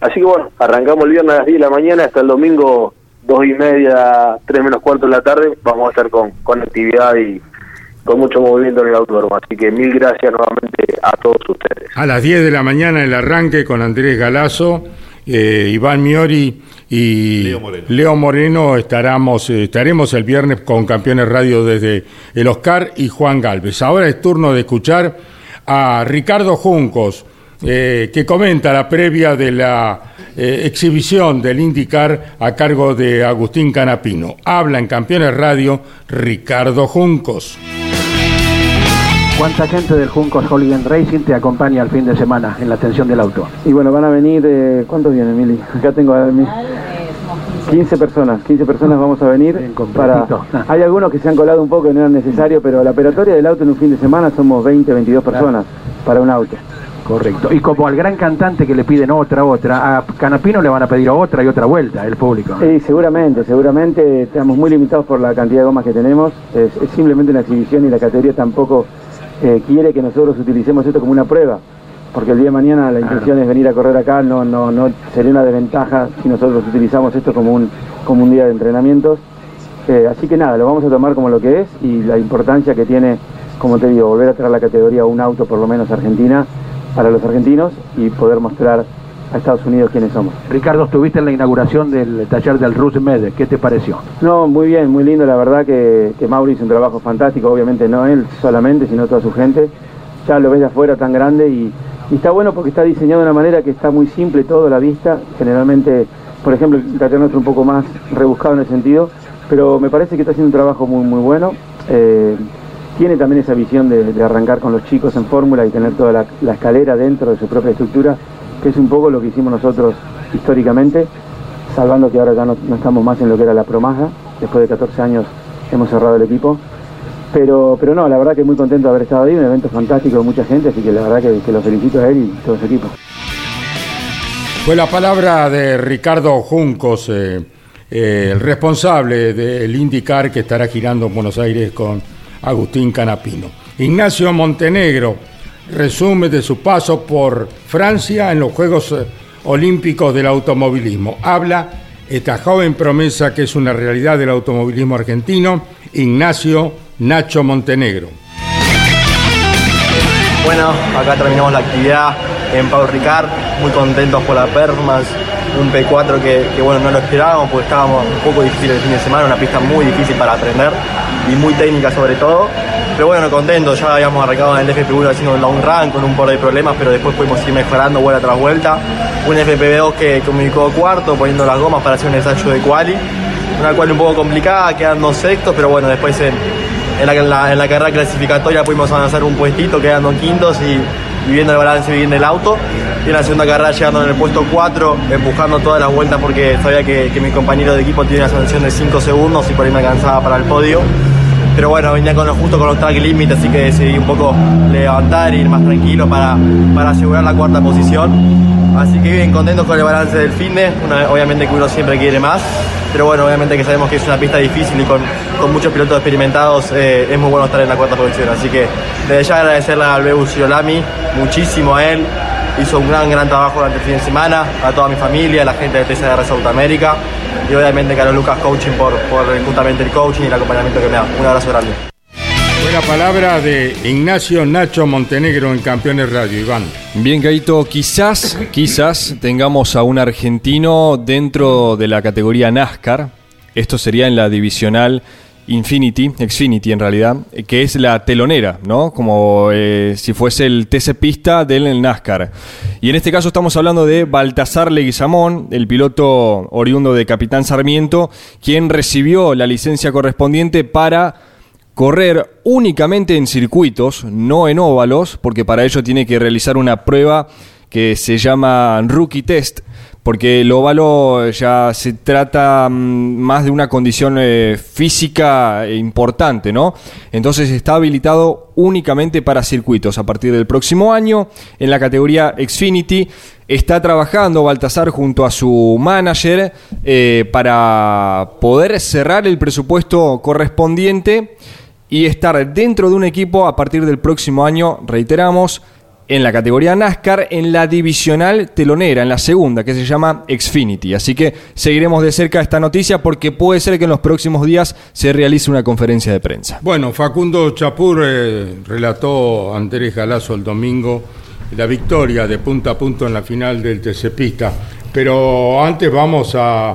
Así que bueno, arrancamos el viernes a las 10 de la mañana hasta el domingo, dos y media, tres menos cuarto de la tarde, vamos a estar con, con actividad y con mucho movimiento en el autódromo. Así que mil gracias nuevamente a todos ustedes. A las 10 de la mañana el arranque con Andrés Galazo, eh, Iván Miori y Leo Moreno, estaremos, eh, estaremos el viernes con Campeones Radio desde el Oscar y Juan Galvez. Ahora es turno de escuchar a Ricardo Juncos, eh, que comenta la previa de la eh, exhibición del IndyCar a cargo de Agustín Canapino. Habla en Campeones Radio Ricardo Juncos. ¿Cuánta gente del Juncos Holiday Racing te acompaña al fin de semana en la atención del auto? Y bueno, van a venir, eh, ¿cuántos vienen, Mili? Acá tengo a mi- 15 personas, 15 personas vamos a venir para... Hay algunos que se han colado un poco que no era necesario, pero la operatoria del auto en un fin de semana somos 20, 22 personas para un auto. Correcto. Y como al gran cantante que le piden otra, otra, a Canapino le van a pedir otra y otra vuelta, el público. Sí, seguramente, seguramente estamos muy limitados por la cantidad de gomas que tenemos. Es, es simplemente una exhibición y la categoría tampoco eh, quiere que nosotros utilicemos esto como una prueba. Porque el día de mañana la intención es venir a correr acá, no, no, no sería una desventaja si nosotros utilizamos esto como un, como un día de entrenamientos. Eh, así que nada, lo vamos a tomar como lo que es y la importancia que tiene, como te digo, volver a traer la categoría a un auto por lo menos argentina para los argentinos y poder mostrar a Estados Unidos quiénes somos. Ricardo, estuviste en la inauguración del taller del Rus Med, ¿qué te pareció? No, muy bien, muy lindo, la verdad que, que Mauri hizo un trabajo fantástico, obviamente no él solamente, sino toda su gente. Ya lo ves de afuera tan grande y, y está bueno porque está diseñado de una manera que está muy simple todo a la vista. Generalmente, por ejemplo, el taller nuestro un poco más rebuscado en ese sentido, pero me parece que está haciendo un trabajo muy, muy bueno. Eh, tiene también esa visión de, arrancar con los chicos en fórmula y tener toda la, escalera dentro de su propia estructura, que es un poco lo que hicimos nosotros históricamente, salvando que ahora ya no, no estamos más en lo que era la promaja, después de 14 años hemos cerrado el equipo. Pero, pero no, la verdad que muy contento de haber estado ahí, un evento fantástico de mucha gente, así que la verdad que, que lo felicito a él y todo su equipo. Fue la palabra de Ricardo Juncos, eh, eh, el responsable del IndyCar que estará girando en Buenos Aires con Agustín Canapino. Ignacio Montenegro resume de su paso por Francia en los Juegos eh, Olímpicos del Automovilismo. Habla esta joven promesa que es una realidad del automovilismo argentino, Ignacio Nacho Montenegro. Bueno, acá terminamos la actividad en Pau Ricard, muy contentos por la performance, un P4 que, bueno, no lo esperábamos porque estábamos un poco difícil el fin de semana, una pista muy difícil para aprender y muy técnica sobre todo. Pero bueno, contentos, ya habíamos arrancado en el FP1 haciendo un long run con un par de problemas, pero después pudimos ir mejorando vuelta tras vuelta. Un FP2 que comunicó cuarto, poniendo las gomas para hacer un ensayo de quali. Una quali un poco complicada, quedando sextos, pero bueno, después en, en, la, en, la, en la carrera clasificatoria pudimos avanzar un puestito, quedando quintos y, y viendo el balance bien del auto. Y en la segunda carrera llegando en el puesto 4, empujando todas las vueltas porque sabía que, que mi compañero de equipo tiene una sanción de 5 segundos y por ahí me alcanzaba para el podio. Pero bueno, venía con los, justo con los track limit, así que decidí un poco levantar ir más tranquilo para, para asegurar la cuarta posición. Así que bien, contentos con el balance del fin de. obviamente que uno siempre quiere más, pero bueno, obviamente que sabemos que es una pista difícil y con, con muchos pilotos experimentados eh, es muy bueno estar en la cuarta posición. Así que desde ya agradecerle al Bebu Girolami, muchísimo a él, hizo un gran, gran trabajo durante el fin de semana, a toda mi familia, a la gente de TCR Sudamérica y obviamente Carlos Lucas Coaching por, por justamente el coaching y el acompañamiento que me da. Un abrazo grande. Fue la palabra de Ignacio Nacho Montenegro en Campeones Radio, Iván. Bien, Gaito, quizás, quizás tengamos a un argentino dentro de la categoría NASCAR. Esto sería en la divisional Infinity, Xfinity en realidad, que es la telonera, ¿no? Como eh, si fuese el TC Pista del NASCAR. Y en este caso estamos hablando de Baltasar Leguizamón, el piloto oriundo de Capitán Sarmiento, quien recibió la licencia correspondiente para correr únicamente en circuitos, no en óvalos, porque para ello tiene que realizar una prueba que se llama Rookie Test, porque el óvalo ya se trata mm, más de una condición eh, física importante, ¿no? Entonces está habilitado únicamente para circuitos. A partir del próximo año, en la categoría Xfinity, está trabajando Baltasar junto a su manager eh, para poder cerrar el presupuesto correspondiente y estar dentro de un equipo a partir del próximo año, reiteramos, en la categoría NASCAR, en la divisional telonera, en la segunda, que se llama Xfinity. Así que seguiremos de cerca esta noticia porque puede ser que en los próximos días se realice una conferencia de prensa. Bueno, Facundo Chapur eh, relató a Andrés Galazo el domingo la victoria de punta a punto en la final del TC Pista. Pero antes vamos a,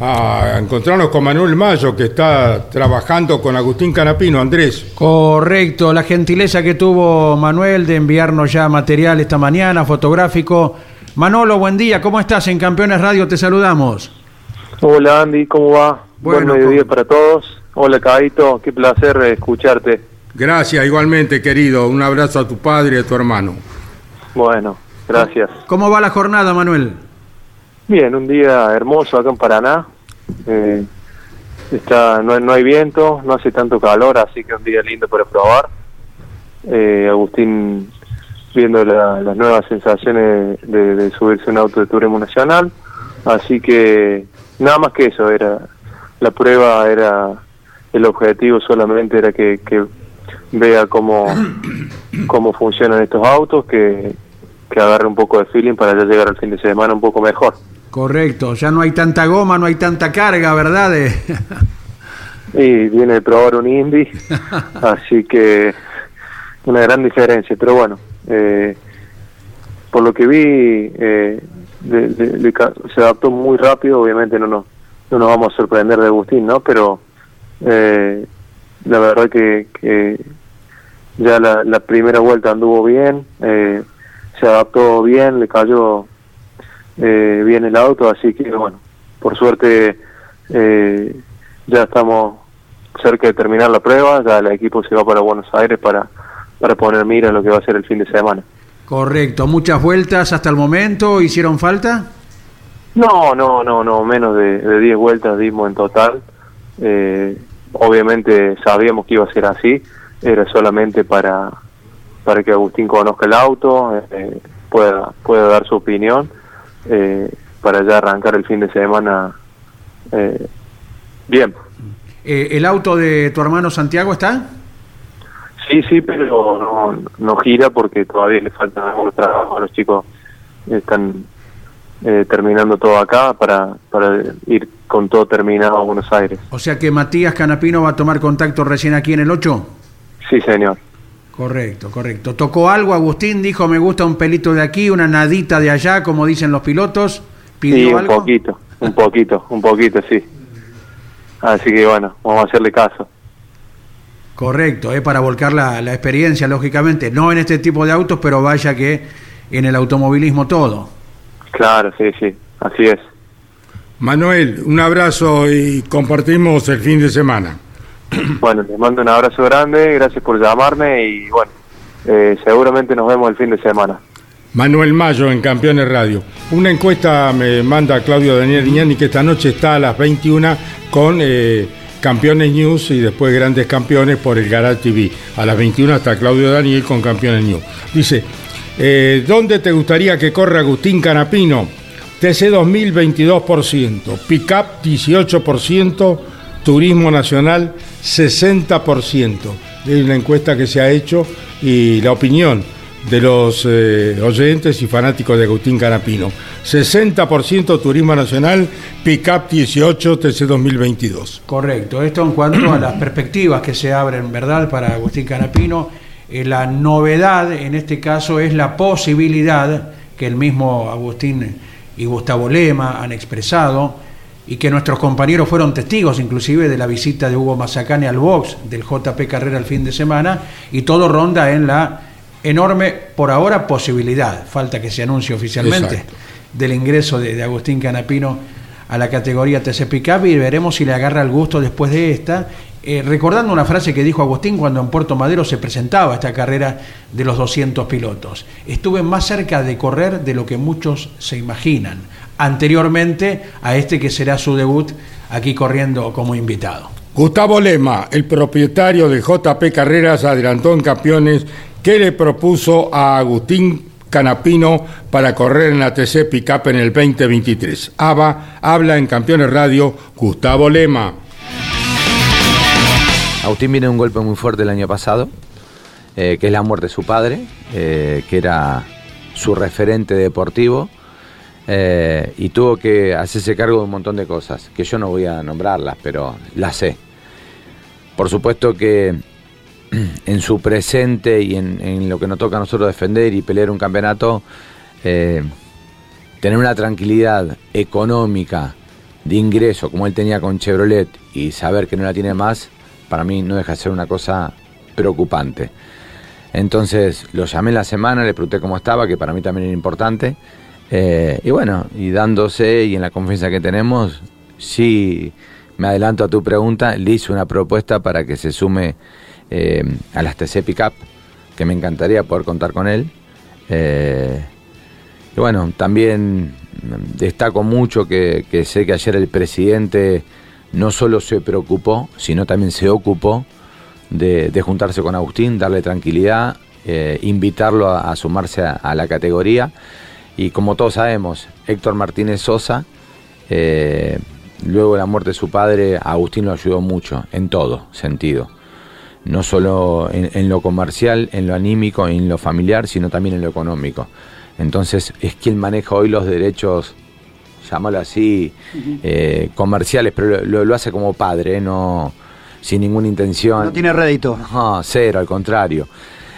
a, encontrarnos con Manuel Mayo, que está trabajando con Agustín Canapino. Andrés. Correcto, la gentileza que tuvo Manuel de enviarnos ya material esta mañana, fotográfico. Manolo, buen día, ¿cómo estás? En Campeones Radio te saludamos. Hola Andy, ¿cómo va? Bueno, buen mediodía para todos. Hola Caito, qué placer escucharte. Gracias, igualmente querido. Un abrazo a tu padre y a tu hermano. Bueno, gracias. ¿Cómo va la jornada, Manuel? Bien, un día hermoso acá en Paraná. Eh, está, no, no, hay viento, no hace tanto calor, así que un día lindo para probar. Eh, Agustín viendo la, las nuevas sensaciones de, de, subirse un auto de turismo nacional. Así que nada más que eso, era la prueba, era el objetivo solamente era que, que vea cómo, cómo funcionan estos autos, que, que agarre un poco de feeling para ya llegar al fin de semana un poco mejor. Correcto, ya no hay tanta goma, no hay tanta carga, ¿verdad? De... y viene de probar un Indy, así que una gran diferencia, pero bueno, eh, por lo que vi, eh, se adaptó muy rápido, obviamente no nos, no nos vamos a sorprender de Agustín, ¿no? Pero eh, la verdad que, que ya la, la primera vuelta anduvo bien, eh, se adaptó bien, le cayó eh, bien el auto, así que bueno, por suerte eh, ya estamos cerca de terminar la prueba, ya el equipo se va para Buenos Aires para, para poner mira lo que va a ser el fin de semana. Correcto, muchas vueltas hasta el momento, ¿hicieron falta? No, no, no, no, menos de, de 10 vueltas dimos en total. Eh, obviamente sabíamos que iba a ser así, era solamente para, para que Agustín conozca el auto, eh, pueda, pueda dar su opinión, eh, para ya arrancar el fin de semana eh, bien. Eh, ¿El auto de tu hermano Santiago está? Sí, sí, pero no, no gira porque todavía le falta algunos trabajos. Los chicos están eh, terminando todo acá para, para ir con todo terminado a Buenos Aires. O sea que Matías Canapino va a tomar contacto recién aquí en el 8. Sí, señor. Correcto, correcto. ¿Tocó algo Agustín? Dijo, me gusta un pelito de aquí, una nadita de allá, como dicen los pilotos. ¿Pidió Sí, un algo? poquito, un poquito, un poquito, sí. Así que bueno, vamos a hacerle caso. Correcto, es para volcar la, la experiencia, lógicamente. No en este tipo de autos, pero vaya que en el automovilismo todo. Claro, sí, sí, así es. Manuel, un abrazo y compartimos el fin de semana. Bueno, les mando un abrazo grande, gracias por llamarme y bueno, eh, seguramente nos vemos el fin de semana. Manuel Mayo en Campeones Radio. Una encuesta me manda Claudio Daniel Iñani que esta noche está a las 21 con eh, Campeones News y después Grandes Campeones por el Garage TV. A las 21 está Claudio Daniel con Campeones News. Dice, eh, ¿dónde te gustaría que corra Agustín Canapino? TC 2000 22%, Pickup 18%, Turismo Nacional 60%. Es una encuesta que se ha hecho y la opinión de los eh, oyentes y fanáticos de Agustín Canapino. 60% Turismo Nacional, Pickup 18, TC 2022. Correcto, esto en cuanto a las perspectivas que se abren, ¿verdad?, para Agustín Canapino. Eh, la novedad en este caso es la posibilidad que el mismo Agustín y Gustavo Lema han expresado y que nuestros compañeros fueron testigos inclusive de la visita de Hugo Mazacane al box del JP Carrera el fin de semana y todo ronda en la enorme, por ahora, posibilidad, falta que se anuncie oficialmente, Exacto. del ingreso de, de Agustín Canapino a la categoría TC Pickup y veremos si le agarra el gusto después de esta. Eh, recordando una frase que dijo Agustín cuando en Puerto Madero se presentaba esta carrera de los 200 pilotos. Estuve más cerca de correr de lo que muchos se imaginan, anteriormente a este que será su debut aquí corriendo como invitado. Gustavo Lema, el propietario de JP Carreras, adelantó en Campeones que le propuso a Agustín Canapino para correr en la TC Pickup en el 2023. ABA habla en Campeones Radio Gustavo Lema. Agustín viene de un golpe muy fuerte el año pasado, eh, que es la muerte de su padre, eh, que era su referente deportivo, eh, y tuvo que hacerse cargo de un montón de cosas, que yo no voy a nombrarlas, pero las sé. Por supuesto que en su presente y en, lo que nos toca a nosotros defender y pelear un campeonato, eh, tener una tranquilidad económica de ingreso como él tenía con Chevrolet y saber que no la tiene más, para mí no deja de ser una cosa preocupante. Entonces lo llamé la semana, le pregunté cómo estaba, que para mí también era importante. Eh, y bueno, y dándose y en la confianza que tenemos, sí me adelanto a tu pregunta, le hice una propuesta para que se sume eh, a las TC Pickup, que me encantaría poder contar con él. Eh, y bueno, también destaco mucho que, sé que ayer el presidente no solo se preocupó, sino también se ocupó de, juntarse con Agustín, darle tranquilidad, invitarlo a, sumarse a, la categoría. Y como todos sabemos, Héctor Martínez Sosa, eh, luego de la muerte de su padre, Agustín lo ayudó mucho, en todo sentido. No solo en, en lo comercial, en lo anímico, en lo familiar, sino también en lo económico. Entonces es quien maneja hoy los derechos llamarlo así, eh, comerciales, pero lo, lo, hace como padre, no sin ninguna intención. No tiene rédito. No, cero, al contrario.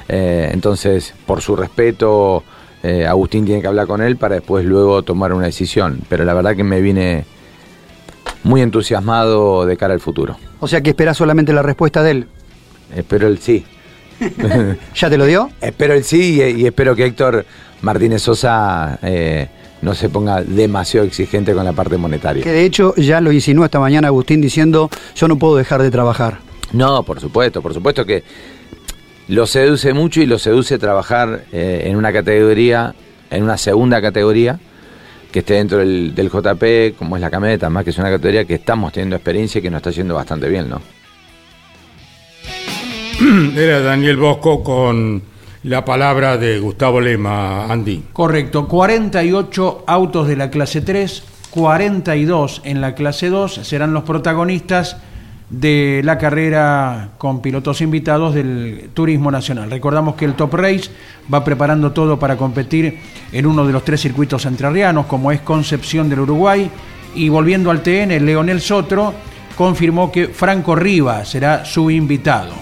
Eh, entonces, por su respeto eh, Agustín tiene que hablar con él para después luego tomar una decisión. Pero la verdad que me vine muy entusiasmado de cara al futuro. O sea que esperás solamente la respuesta de él. Espero el sí. ¿Ya te lo dio? Espero el sí y, y espero que Héctor Martínez Sosa eh, no se ponga demasiado exigente con la parte monetaria. Que de hecho ya lo insinuó esta mañana Agustín diciendo yo no puedo dejar de trabajar. No, por supuesto, por supuesto que lo seduce mucho y lo seduce trabajar eh, en una categoría, en una segunda categoría, que esté dentro del, del JP, como es la camioneta, más que es una categoría que estamos teniendo experiencia y que nos está yendo bastante bien, ¿no? Era Daniel Bosco con la palabra de Gustavo Lema, Andy. Correcto, 48 autos de la clase 3, 42 en la clase 2 serán los protagonistas de la carrera con pilotos invitados del Turismo Nacional. Recordamos que el Top Race va preparando todo para competir en uno de los tres circuitos entrerrianos, como es Concepción del Uruguay, y volviendo al TN, Leonel Sotro confirmó que Franco Riva será su invitado,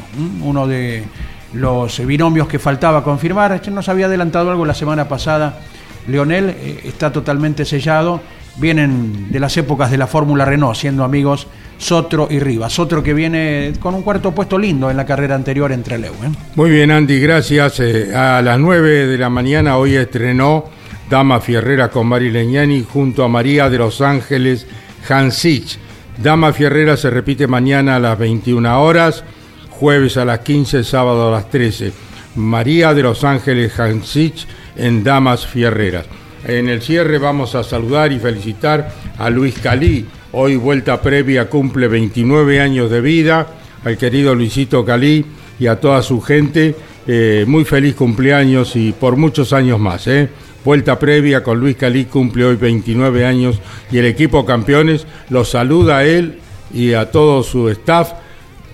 uno de los binomios que faltaba confirmar. Ya Nos había adelantado algo la semana pasada. Leonel eh, está totalmente sellado. Vienen de las épocas de la Fórmula Renault, siendo amigos Sotro y Rivas. Sotro que viene con un cuarto puesto lindo en la carrera anterior entre Leu. ¿eh? Muy bien, Andy, gracias. Eh, a las 9 de la mañana hoy estrenó Dama Fierrera con Mari Leñani junto a María de Los Ángeles Hansich. Dama Fierrera se repite mañana a las 21 horas, jueves a las 15, sábado a las 13. María de Los Ángeles Hansich en Damas Fierreras. En el cierre vamos a saludar y felicitar a Luis Calí. Hoy vuelta previa cumple 29 años de vida. Al querido Luisito Calí y a toda su gente. eh, muy feliz cumpleaños y por muchos años más. ¿eh? Vuelta previa con Luis Calí cumple hoy 29 años y el equipo campeones los saluda a él y a todo su staff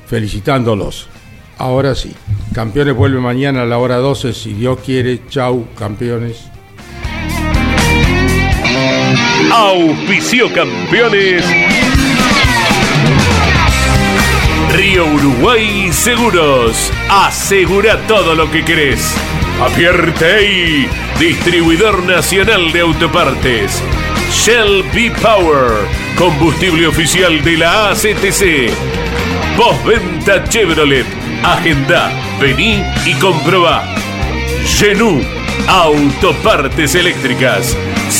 felicitándolos. Ahora sí, campeones vuelve mañana a la hora 12 si Dios quiere. Chau, campeones. Auspicio campeones. Río Uruguay Seguros. Asegura todo lo que querés. Apierte distribuidor nacional de autopartes. Shell B Power, combustible oficial de la ACTC. Postventa Chevrolet. Agenda, vení y comprobá. Genú, autopartes eléctricas.